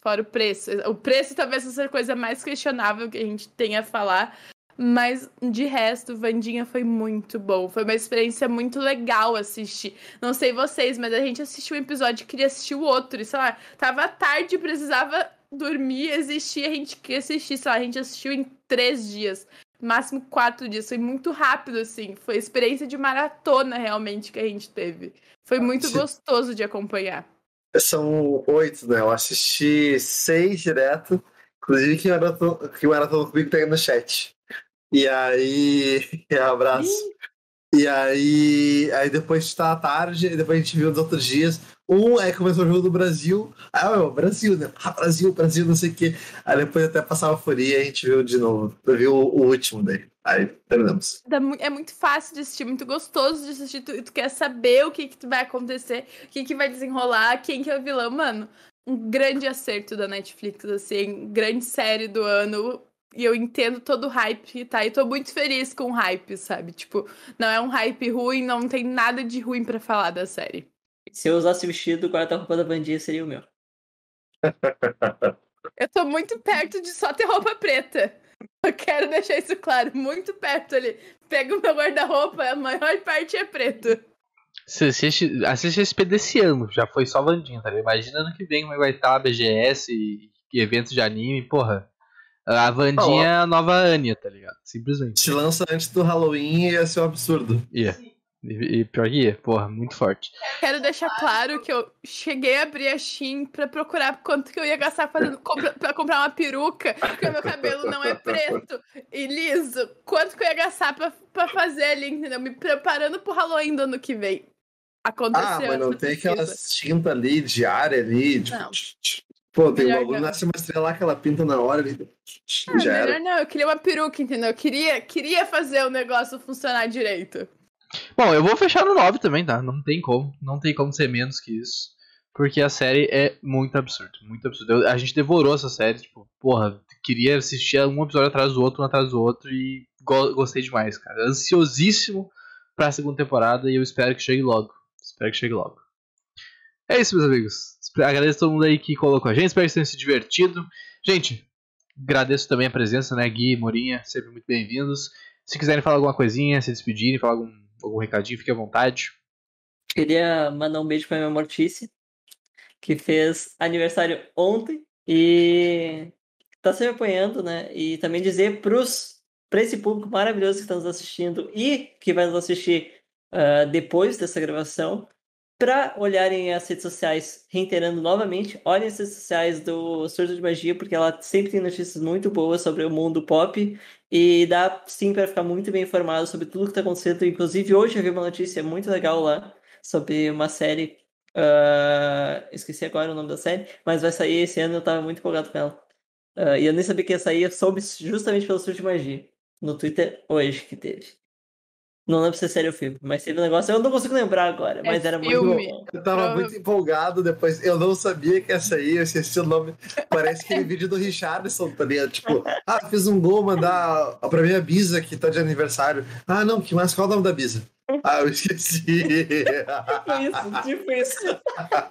Fora o preço. O preço talvez seja a coisa mais questionável que a gente tenha a falar. Mas, de resto, Vandinha foi muito bom. Foi uma experiência muito legal assistir. Não sei vocês, mas a gente assistiu um episódio e queria assistir o outro. E, sei lá, tava tarde, precisava dormir, existir, a gente queria assistir. Sei lá, a gente assistiu em três dias. Máximo quatro dias. Foi muito rápido, assim. Foi experiência de maratona, realmente, que a gente teve. Foi muito
Sim.
gostoso de acompanhar.
São oito, né? Eu assisti seis direto. Inclusive, que maratonou, que maratonou comigo tá aí no chat. E aí. Abraço. E aí. Aí depois tá à tarde, e depois a gente viu nos outros dias. Um é começou o jogo do Brasil. Ah, meu, Brasil, né? Ah, Brasil, Brasil, não sei o quê. Aí depois até passava a foria e a gente viu de novo. Viu o, o último daí. Aí terminamos.
É muito fácil de assistir, muito gostoso de assistir. Tu, tu quer saber o que, que vai acontecer, o que, que vai desenrolar, quem que é o vilão. Mano, um grande acerto da Netflix, assim, grande série do ano. E eu entendo todo o hype, tá? E tô muito feliz com o hype, sabe? Tipo, não é um hype ruim, não tem nada de ruim pra falar da série.
Se eu usasse o vestido, o guarda-roupa da Vandinha seria o meu.
Eu tô muito perto de só ter roupa preta. Eu quero deixar isso claro, muito perto ali. Pega o meu guarda-roupa, a maior parte é preto.
Você assiste, assiste esse desse ano, já foi só Vandinha, tá ligado? Imagina ano que vem como é que vai estar a BGS e, e eventos de anime, porra. A Vandinha é a nova Anya, tá ligado? Simplesmente.
Se lança antes do Halloween ia ser um absurdo.
Ia. E, e pior que ia, porra, muito forte.
Quero deixar claro que eu cheguei a abrir a Shein pra procurar quanto que eu ia gastar fazendo compra, pra comprar uma peruca, porque o meu cabelo não é preto e liso. Quanto que eu ia gastar pra, pra fazer ali, entendeu? Me preparando pro Halloween do ano que vem. Aconteceu.
Ah, mas não tem
pesquisa.
aquelas tinta ali, diária ali. Tipo,
Não.
Pô, tem um
Melhor
bagulho,
não.
nasce uma estrela lá que ela pinta na hora ali.
Ah,
Já era.
não, eu queria uma peruca, entendeu? Eu queria, queria fazer o negócio funcionar direito.
Bom, eu vou fechar no 9 também, tá? Não tem como. Não tem como ser menos que isso. Porque a série é muito absurda. Muito absurda. Eu- a gente devorou essa série, tipo, porra, queria assistir um episódio atrás do outro, um atrás do outro, e go- gostei demais, cara. Ansiosíssimo pra segunda temporada e eu espero que chegue logo. Espero que chegue logo. É isso, meus amigos. Agradeço todo mundo aí que colocou a gente, espero que tenham se divertido. Gente, agradeço também a presença, né, Gui, Morinha, sempre muito bem-vindos. Se quiserem falar alguma coisinha, se despedirem, falar algum, algum recadinho, fique à vontade.
Queria mandar um beijo pra minha Mortícia, que fez aniversário ontem e tá sempre apoiando, né? E também dizer pros, pra esse público maravilhoso que está nos assistindo e que vai nos assistir ah, depois dessa gravação, para olharem as redes sociais, reiterando novamente, olhem as redes sociais do Surdo de Magia, porque ela sempre tem notícias muito boas sobre o mundo pop e dá sim para ficar muito bem informado sobre tudo que está acontecendo. Inclusive, hoje eu vi uma notícia muito legal lá sobre uma série. Uh, esqueci agora o nome da série, mas vai sair esse ano eu estava muito empolgado com ela. Uh, e eu nem sabia que ia sair, eu soube justamente pelo Surdo de Magia. No Twitter hoje que teve. Não lembro se é sério ou filme, mas teve um negócio, eu não consigo lembrar agora, mas
é
era
filme.
muito bom.
Eu tava muito empolgado depois. Eu não sabia que essa aí, eu esqueci o nome. Parece aquele vídeo do Richardson, tá ligado? Tipo, ah, fiz um gol, mandar pra minha Bisa que tá de aniversário. Ah, não, que mais qual é o nome da Bisa? Ah, eu esqueci.
Foi isso, tipo isso.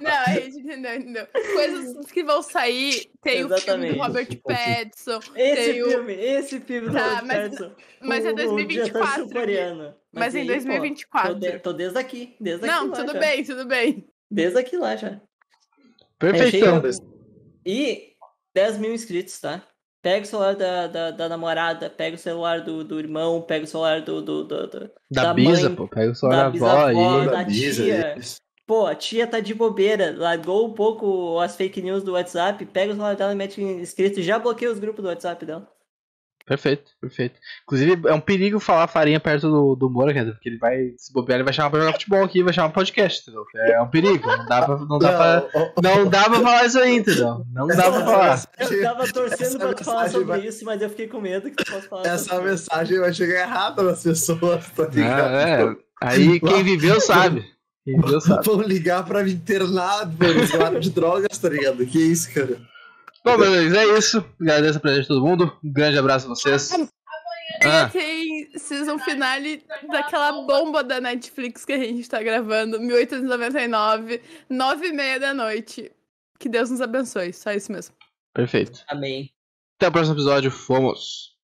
Não, a gente entendeu, entendeu. Coisas que vão sair. Tem o filme
Exatamente.
do Robert Pattinson.
Esse
Tem o-
filme, esse filme do
Tá,
Robert
mas-
Pattinson,
Mas é
o- o diretor
2024.
sul-coreano.
Mas em
aí, pô,
2024.
Tô, de- tô desde aqui, desde
Não,
aqui lá
tudo
já.
bem, tudo bem.
Desde aqui lá já.
Perfeitão.
E 10 mil inscritos, tá? Pega o celular da, da, da namorada, pega o celular do, do irmão, pega o celular do, do, do, do-
Da,
da
Bisa,
mãe,
pô. Pega o celular
da
da avó
bisavó,
aí.
da
Da Bisa,
tia.
isso.
Pô, a tia tá de bobeira, largou um pouco as fake news do WhatsApp, pega o celular dela e mete inscrito e já bloqueia os grupos do WhatsApp dela.
Perfeito, perfeito. Inclusive, é um perigo falar farinha perto do, do Moura, cara, porque ele vai se bobear, ele vai chamar pra jogar futebol aqui, vai chamar podcast, entendeu? É um perigo. Não dá pra, não dá pra,
Não,
dá pra falar isso aí, entendeu? Não dá pra falar.
Eu tava torcendo pra tu falar sobre
vai-
isso, mas eu fiquei com medo que tu possa falar
Essa
sobre isso.
mensagem vai chegar errada nas pessoas, tá ligado?
É, é. Aí quem viveu sabe. Quem viveu sabe.
Vão ligar pra me internar usuário de drogas, tá ligado? Que isso, cara?
Bom, meus amigos, é isso. Agradeço a presença de todo mundo. Um grande abraço a vocês. Ah,
Tem season finale daquela bomba da Netflix que a gente tá gravando, 1899, 9 e meia da noite. Que Deus nos abençoe, só isso mesmo.
perfeito.
Amém.
Até o próximo episódio. Fomos.